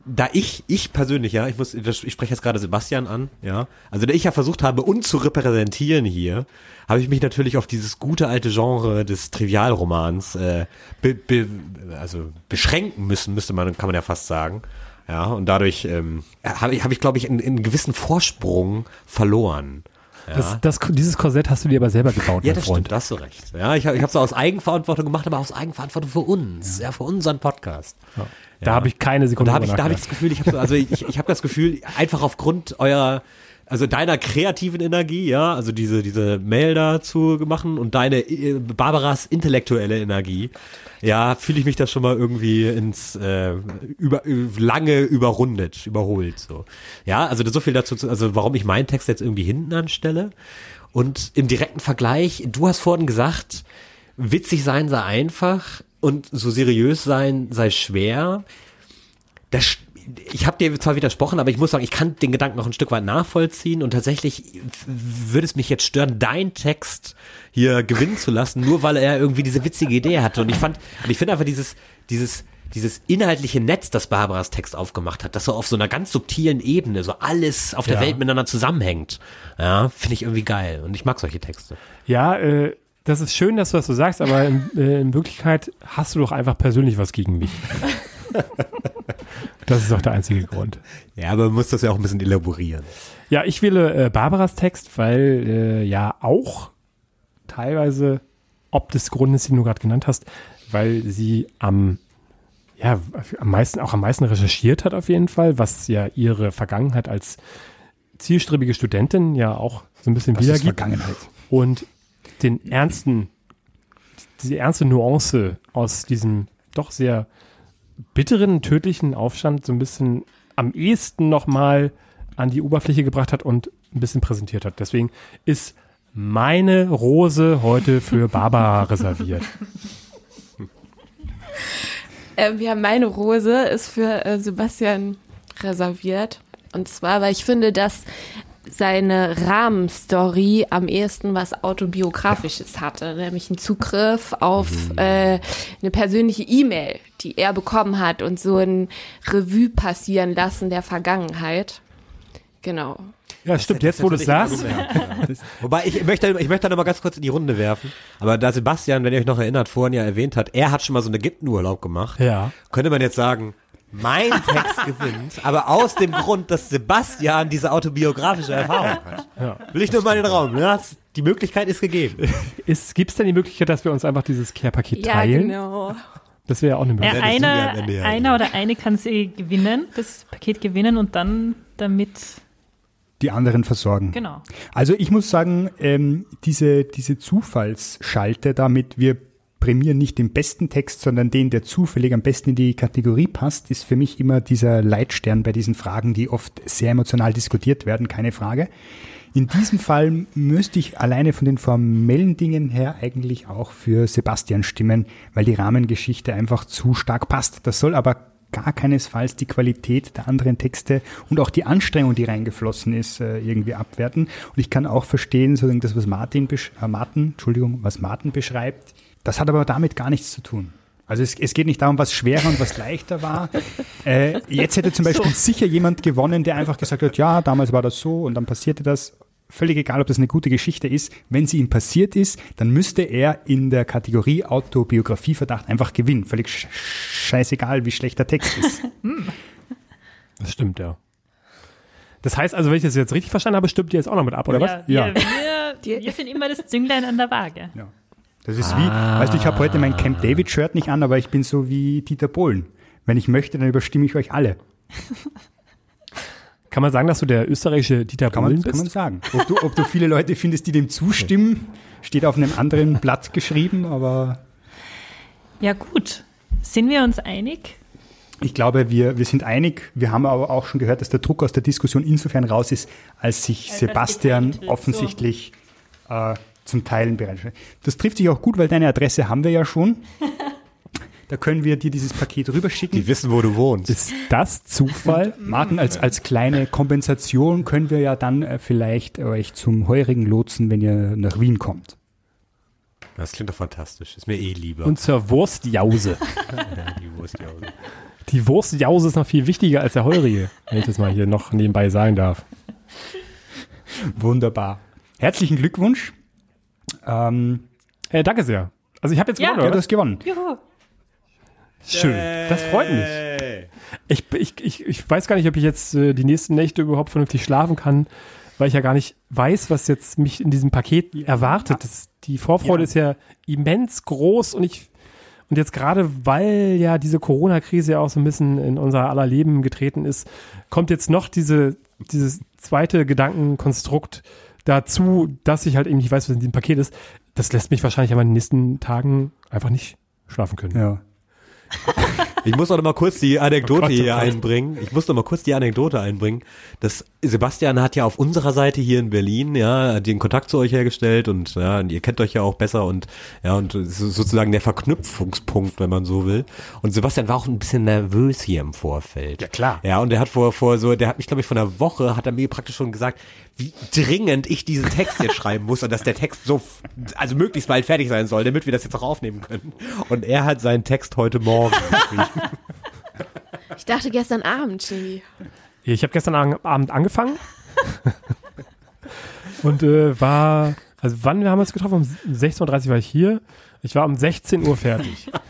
da ich, ich persönlich, ja, ich muss, ich spreche jetzt gerade Sebastian an, ja, also da ich ja versucht habe, uns zu repräsentieren hier, habe ich mich natürlich auf dieses gute alte Genre des Trivialromans äh, be, be, also beschränken müssen, müsste man, kann man ja fast sagen. Ja, und dadurch ähm, habe ich, hab ich glaube ich, einen, einen gewissen Vorsprung verloren. Ja. Das, das, dieses Korsett hast du dir aber selber gebaut, Ja, mein das Freund. stimmt, da hast du recht. Ja, ich habe ich es aus Eigenverantwortung gemacht, aber aus Eigenverantwortung für uns, ja, für unseren Podcast. Da habe ich keine Und Sekunde da habe ich, da habe ich das Gefühl, ich habe so, also ich, ich habe das Gefühl, einfach aufgrund eurer, also deiner kreativen Energie, ja, also diese diese Mail dazu machen und deine äh, Barbaras intellektuelle Energie, ja, fühle ich mich da schon mal irgendwie ins äh, über lange überrundet, überholt so. Ja, also so viel dazu, zu- also warum ich meinen Text jetzt irgendwie hinten anstelle. Und im direkten Vergleich, du hast vorhin gesagt, witzig sein sei einfach und so seriös sein sei schwer. Das, ich habe dir zwar widersprochen, aber ich muss sagen, ich kann den Gedanken noch ein Stück weit nachvollziehen und tatsächlich würde es mich jetzt stören, deinen Text hier gewinnen zu lassen, nur weil er irgendwie diese witzige Idee hatte. Und ich fand, und ich finde einfach dieses, dieses, dieses inhaltliche Netz, das Barbaras Text aufgemacht hat, das so auf so einer ganz subtilen Ebene, so alles auf der Ja. Welt miteinander zusammenhängt. Ja, finde ich irgendwie geil. Und ich mag solche Texte. Ja, äh, das ist schön, dass du das so sagst, aber in, äh, in Wirklichkeit hast du doch einfach persönlich was gegen mich. das ist doch der einzige Grund. Ja, aber man muss das ja auch ein bisschen elaborieren. Ja, ich wähle äh, Barbaras Text, weil äh, ja auch teilweise, ob des Grundes, den du gerade genannt hast, weil sie am ja, am meisten, auch am meisten recherchiert hat auf jeden Fall, was ja ihre Vergangenheit als zielstrebige Studentin ja auch so ein bisschen Das wiedergibt. Vergangenheit. und den ernsten, diese ernste Nuance aus diesem doch sehr bitteren, tödlichen Aufstand so ein bisschen am ehesten nochmal an die Oberfläche gebracht hat und ein bisschen präsentiert hat. Deswegen ist meine Rose heute für Barbara reserviert. Ähm, ja, meine Rose ist für äh, Sebastian reserviert. Und zwar, weil ich finde, dass seine Rahmenstory am ehesten was Autobiografisches hatte, nämlich einen Zugriff auf äh, eine persönliche E-Mail, die er bekommen hat und so ein Revue passieren lassen der Vergangenheit. Genau. Ja, stimmt, jetzt wo du es sagst. Wobei, ich möchte, ich möchte da noch mal ganz kurz in die Runde werfen. Aber da Sebastian, wenn ihr euch noch erinnert, vorhin ja erwähnt hat, er hat schon mal so einen Ägyptenurlaub gemacht. Ja. Könnte man jetzt sagen, mein Text gewinnt, aber aus dem Grund, dass Sebastian diese autobiografische Erfahrung hat. Ja. Will ich nur mal in den Raum. Das- Die Möglichkeit ist gegeben. Gibt es denn die Möglichkeit, dass wir uns einfach dieses Care-Paket Ja, teilen? genau. Das wäre ja auch eine Ja, Möglichkeit. wir einer, Ende ja einer oder eine kann sie gewinnen, das Paket gewinnen und dann damit, Die anderen versorgen. genau. Also ich muss sagen, ähm, diese, diese Zufallsschalte damit, wir prämieren nicht den besten Text, sondern den, der zufällig am besten in die Kategorie passt, ist für mich immer dieser Leitstern bei diesen Fragen, die oft sehr emotional diskutiert werden, keine Frage. In diesem Fall müsste ich alleine von den formellen Dingen her eigentlich auch für Sebastian stimmen, weil die Rahmengeschichte einfach zu stark passt. Das soll aber gar keinesfalls die Qualität der anderen Texte und auch die Anstrengung, die reingeflossen ist, äh, irgendwie abwerten. Und ich kann auch verstehen, sozusagen das, was Martin, äh, Martin, Entschuldigung, was Martin beschreibt, das hat aber damit gar nichts zu tun. Also es, es geht nicht darum, was schwerer und was leichter war. Äh, jetzt hätte zum Beispiel sicher jemand gewonnen, der einfach gesagt hat, ja, damals war das so und dann passierte das. Völlig egal, ob das eine gute Geschichte ist. Wenn sie ihm passiert ist, dann müsste er in der Kategorie Autobiografieverdacht einfach gewinnen. Völlig sch scheißegal, wie schlecht der Text ist. Das stimmt, ja. Das heißt also, wenn ich das jetzt richtig verstanden habe, stimmt ihr jetzt auch noch mit ab, oder was? Ja, wir, wir, wir sind immer das Zünglein an der Waage. Das ist wie, weißt du, ich habe heute mein Camp David Shirt nicht an, aber ich bin so wie Dieter Bohlen. Wenn ich möchte, dann überstimme ich euch alle. Kann man sagen, dass du der österreichische Dieter Kann Bohlen man, kann bist? man sagen. Ob du, ob du viele Leute findest, die dem zustimmen, steht auf einem anderen Blatt geschrieben, aber Ja, gut. Sind wir uns einig? ich glaube, wir, wir sind einig. Wir haben aber auch schon gehört, dass der Druck aus der Diskussion insofern raus ist, als sich Sebastian offensichtlich äh, zum Teilen bereitstellt. Das trifft sich auch gut, weil deine Adresse haben wir ja schon. Da können wir dir dieses Paket rüberschicken. Die wissen, wo du wohnst. Ist das Zufall? Martin, als, als kleine Kompensation können wir ja dann äh, vielleicht euch zum heurigen lotsen, wenn ihr nach Wien kommt. Das klingt doch fantastisch. Ist mir eh lieber. Und zur Wurstjause. Ja, die Wurst, ja. Die Wurstjause ist noch viel wichtiger als der heurige, wenn ich das mal hier noch nebenbei sagen darf. Wunderbar. Herzlichen Glückwunsch. Ähm, Äh, danke sehr. Also ich habe jetzt Ja. gewonnen, ja, du hast gewonnen. Juhu. Schön. Das freut mich. Ich, ich, ich, ich weiß gar nicht, ob ich jetzt äh, die nächsten Nächte überhaupt vernünftig schlafen kann, weil ich ja gar nicht weiß, was jetzt mich in diesem Paket erwartet. Das, die Vorfreude Ja. ist ja immens groß und ich und jetzt gerade, weil ja diese Corona-Krise ja auch so ein bisschen in unser aller Leben getreten ist, kommt jetzt noch diese, dieses zweite Gedankenkonstrukt dazu, dass ich halt eben nicht weiß, was in diesem Paket ist. Das lässt mich wahrscheinlich aber in den nächsten Tagen einfach nicht schlafen können. Ja. Ich muss auch noch mal kurz die Anekdote Oh Gott, oh hier Gott. einbringen. Ich muss noch mal kurz die Anekdote einbringen. Das Sebastian hat ja auf unserer Seite hier in Berlin ja den Kontakt zu euch hergestellt und ja, und ihr kennt euch ja auch besser und ja und sozusagen der Verknüpfungspunkt, wenn man so will. Und Sebastian war auch ein bisschen nervös hier im Vorfeld. Ja, klar. Ja, und der hat vor vor so, der hat mich glaube ich vor einer Woche hat er mir praktisch schon gesagt, wie dringend ich diesen Text jetzt schreiben muss und dass der Text so also möglichst bald fertig sein soll, damit wir das jetzt auch aufnehmen können. Und er hat seinen Text heute Morgen geschrieben. Ich dachte gestern Abend, Jimmy. Ich habe gestern Ab- Abend angefangen und äh, war, also wann haben wir uns getroffen? Um 16.30 Uhr war ich hier. Ich war um 16 Uhr fertig.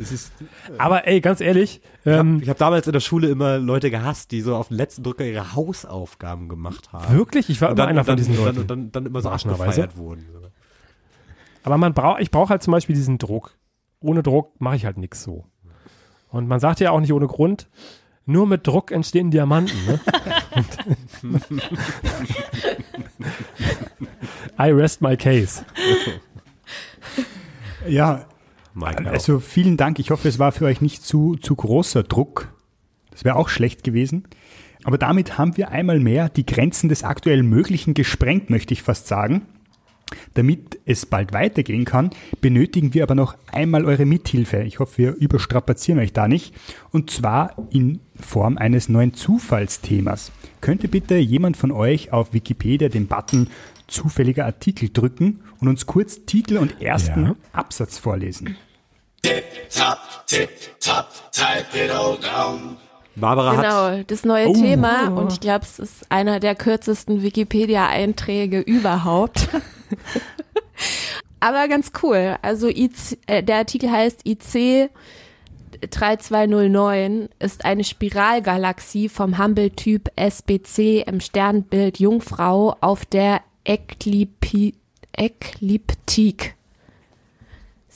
Das ist, Aber ey, ganz ehrlich, ähm, Ich habe damals in der Schule immer Leute gehasst, die so auf den letzten Drücker ihre Hausaufgaben gemacht haben. wirklich, ich war Und immer einer von dann, diesen dann, Leuten. Dann, dann, dann immer so abgefeiert wurden. Aber man braucht, ich brauche halt zum Beispiel diesen Druck. Ohne Druck mache ich halt nichts so. Und man sagt ja auch nicht ohne Grund, nur mit Druck entstehen Diamanten. Ne? I rest my case. ja, also vielen Dank. Ich hoffe, es war für euch nicht zu, zu großer Druck. Das wäre auch schlecht gewesen. Aber damit haben wir einmal mehr die Grenzen des aktuell Möglichen gesprengt, möchte ich fast sagen. Damit es bald weitergehen kann, benötigen wir aber noch einmal eure Mithilfe. Ich hoffe, wir überstrapazieren euch da nicht. Und zwar in Form eines neuen Zufallsthemas. Könnte bitte jemand von euch auf Wikipedia den Button zufälliger Artikel drücken und uns kurz Titel und ersten Ja. Absatz vorlesen? Tip top, tip top, type it all down. Barbara hat Genau, das neue Oh. Thema. Und ich glaube, es ist einer der kürzesten Wikipedia-Einträge überhaupt. Aber ganz cool. Also IC, äh, der Artikel heißt IC 3209 ist eine Spiralgalaxie vom Hubble-Typ SBC im Sternbild Jungfrau auf der Eklipi Ekliptik.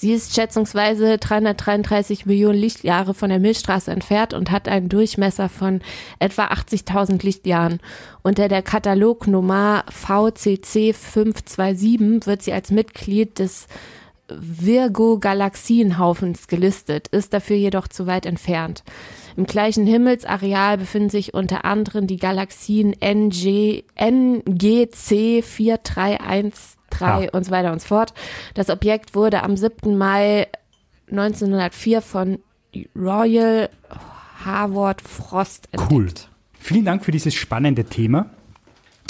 Sie ist schätzungsweise 333 Millionen Lichtjahre von der Milchstraße entfernt und hat einen Durchmesser von etwa 80.000 Lichtjahren. Unter der Katalognummer VCC 527 wird sie als Mitglied des Virgo-Galaxienhaufens gelistet, ist dafür jedoch zu weit entfernt. Im gleichen Himmelsareal befinden sich unter anderem die Galaxien NG, NGC 4313 Ah. und so weiter und so fort. Das Objekt wurde am 7. Mai 1904 von Royal Harvard Frost entdeckt. Cool. Vielen Dank für dieses spannende Thema.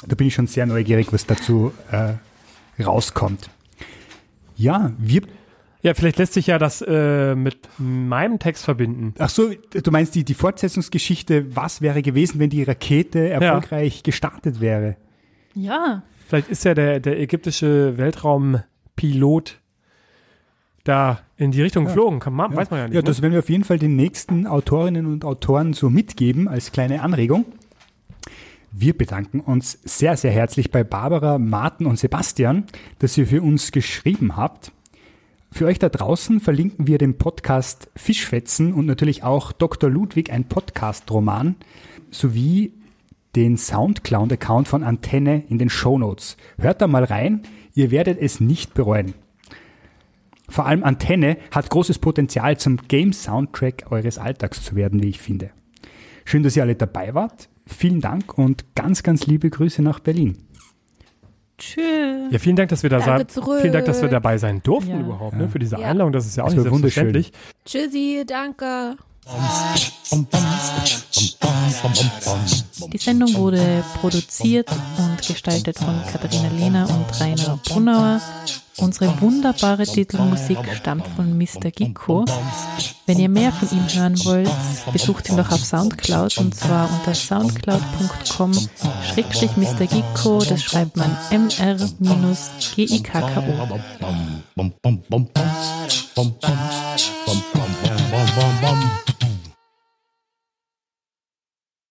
Da bin ich schon sehr neugierig, was dazu äh, rauskommt. Ja, wir. Ja, vielleicht lässt sich ja das äh, mit meinem Text verbinden. Ach so, du meinst die, die Fortsetzungsgeschichte, was wäre gewesen, wenn die Rakete erfolgreich gestartet wäre? Ja, Vielleicht ist ja der, der ägyptische Weltraumpilot da in die Richtung geflogen. Kann man, Weiß man ja nicht. Ja, ne? das werden wir auf jeden Fall den nächsten Autorinnen und Autoren so mitgeben als kleine Anregung. Wir bedanken uns sehr, sehr herzlich bei Barbara, Martin und Sebastian, dass ihr für uns geschrieben habt. Für euch da draußen verlinken wir den Podcast Fischfetzen und natürlich auch Dr. Ludwig, ein Podcast-Roman, sowie den Soundcloud-Account von Antenne in den Shownotes. Hört da mal rein, ihr werdet es nicht bereuen. Vor allem Antenne hat großes Potenzial zum Game-Soundtrack eures Alltags zu werden, wie ich finde. Schön, dass ihr alle dabei wart. Vielen Dank und ganz, ganz liebe Grüße nach Berlin. Tschüss. Ja, vielen Dank, dass wir da Danke sein, zurück. vielen Dank, dass wir dabei sein durften Ja. überhaupt, ne, für diese Ja. Einladung. Das ist ja auch Das nicht selbstverständlich. Tschüssi, danke. Die Sendung wurde produziert und gestaltet von Katharina Lehner und Rainer Brunauer. Unsere wunderbare Titelmusik stammt von Mr. Gicko. Wenn ihr mehr von ihm hören wollt, besucht ihn doch auf Soundcloud und zwar unter soundcloud.com schrägstrich Mr. Gicko, das schreibt man mr-gikko.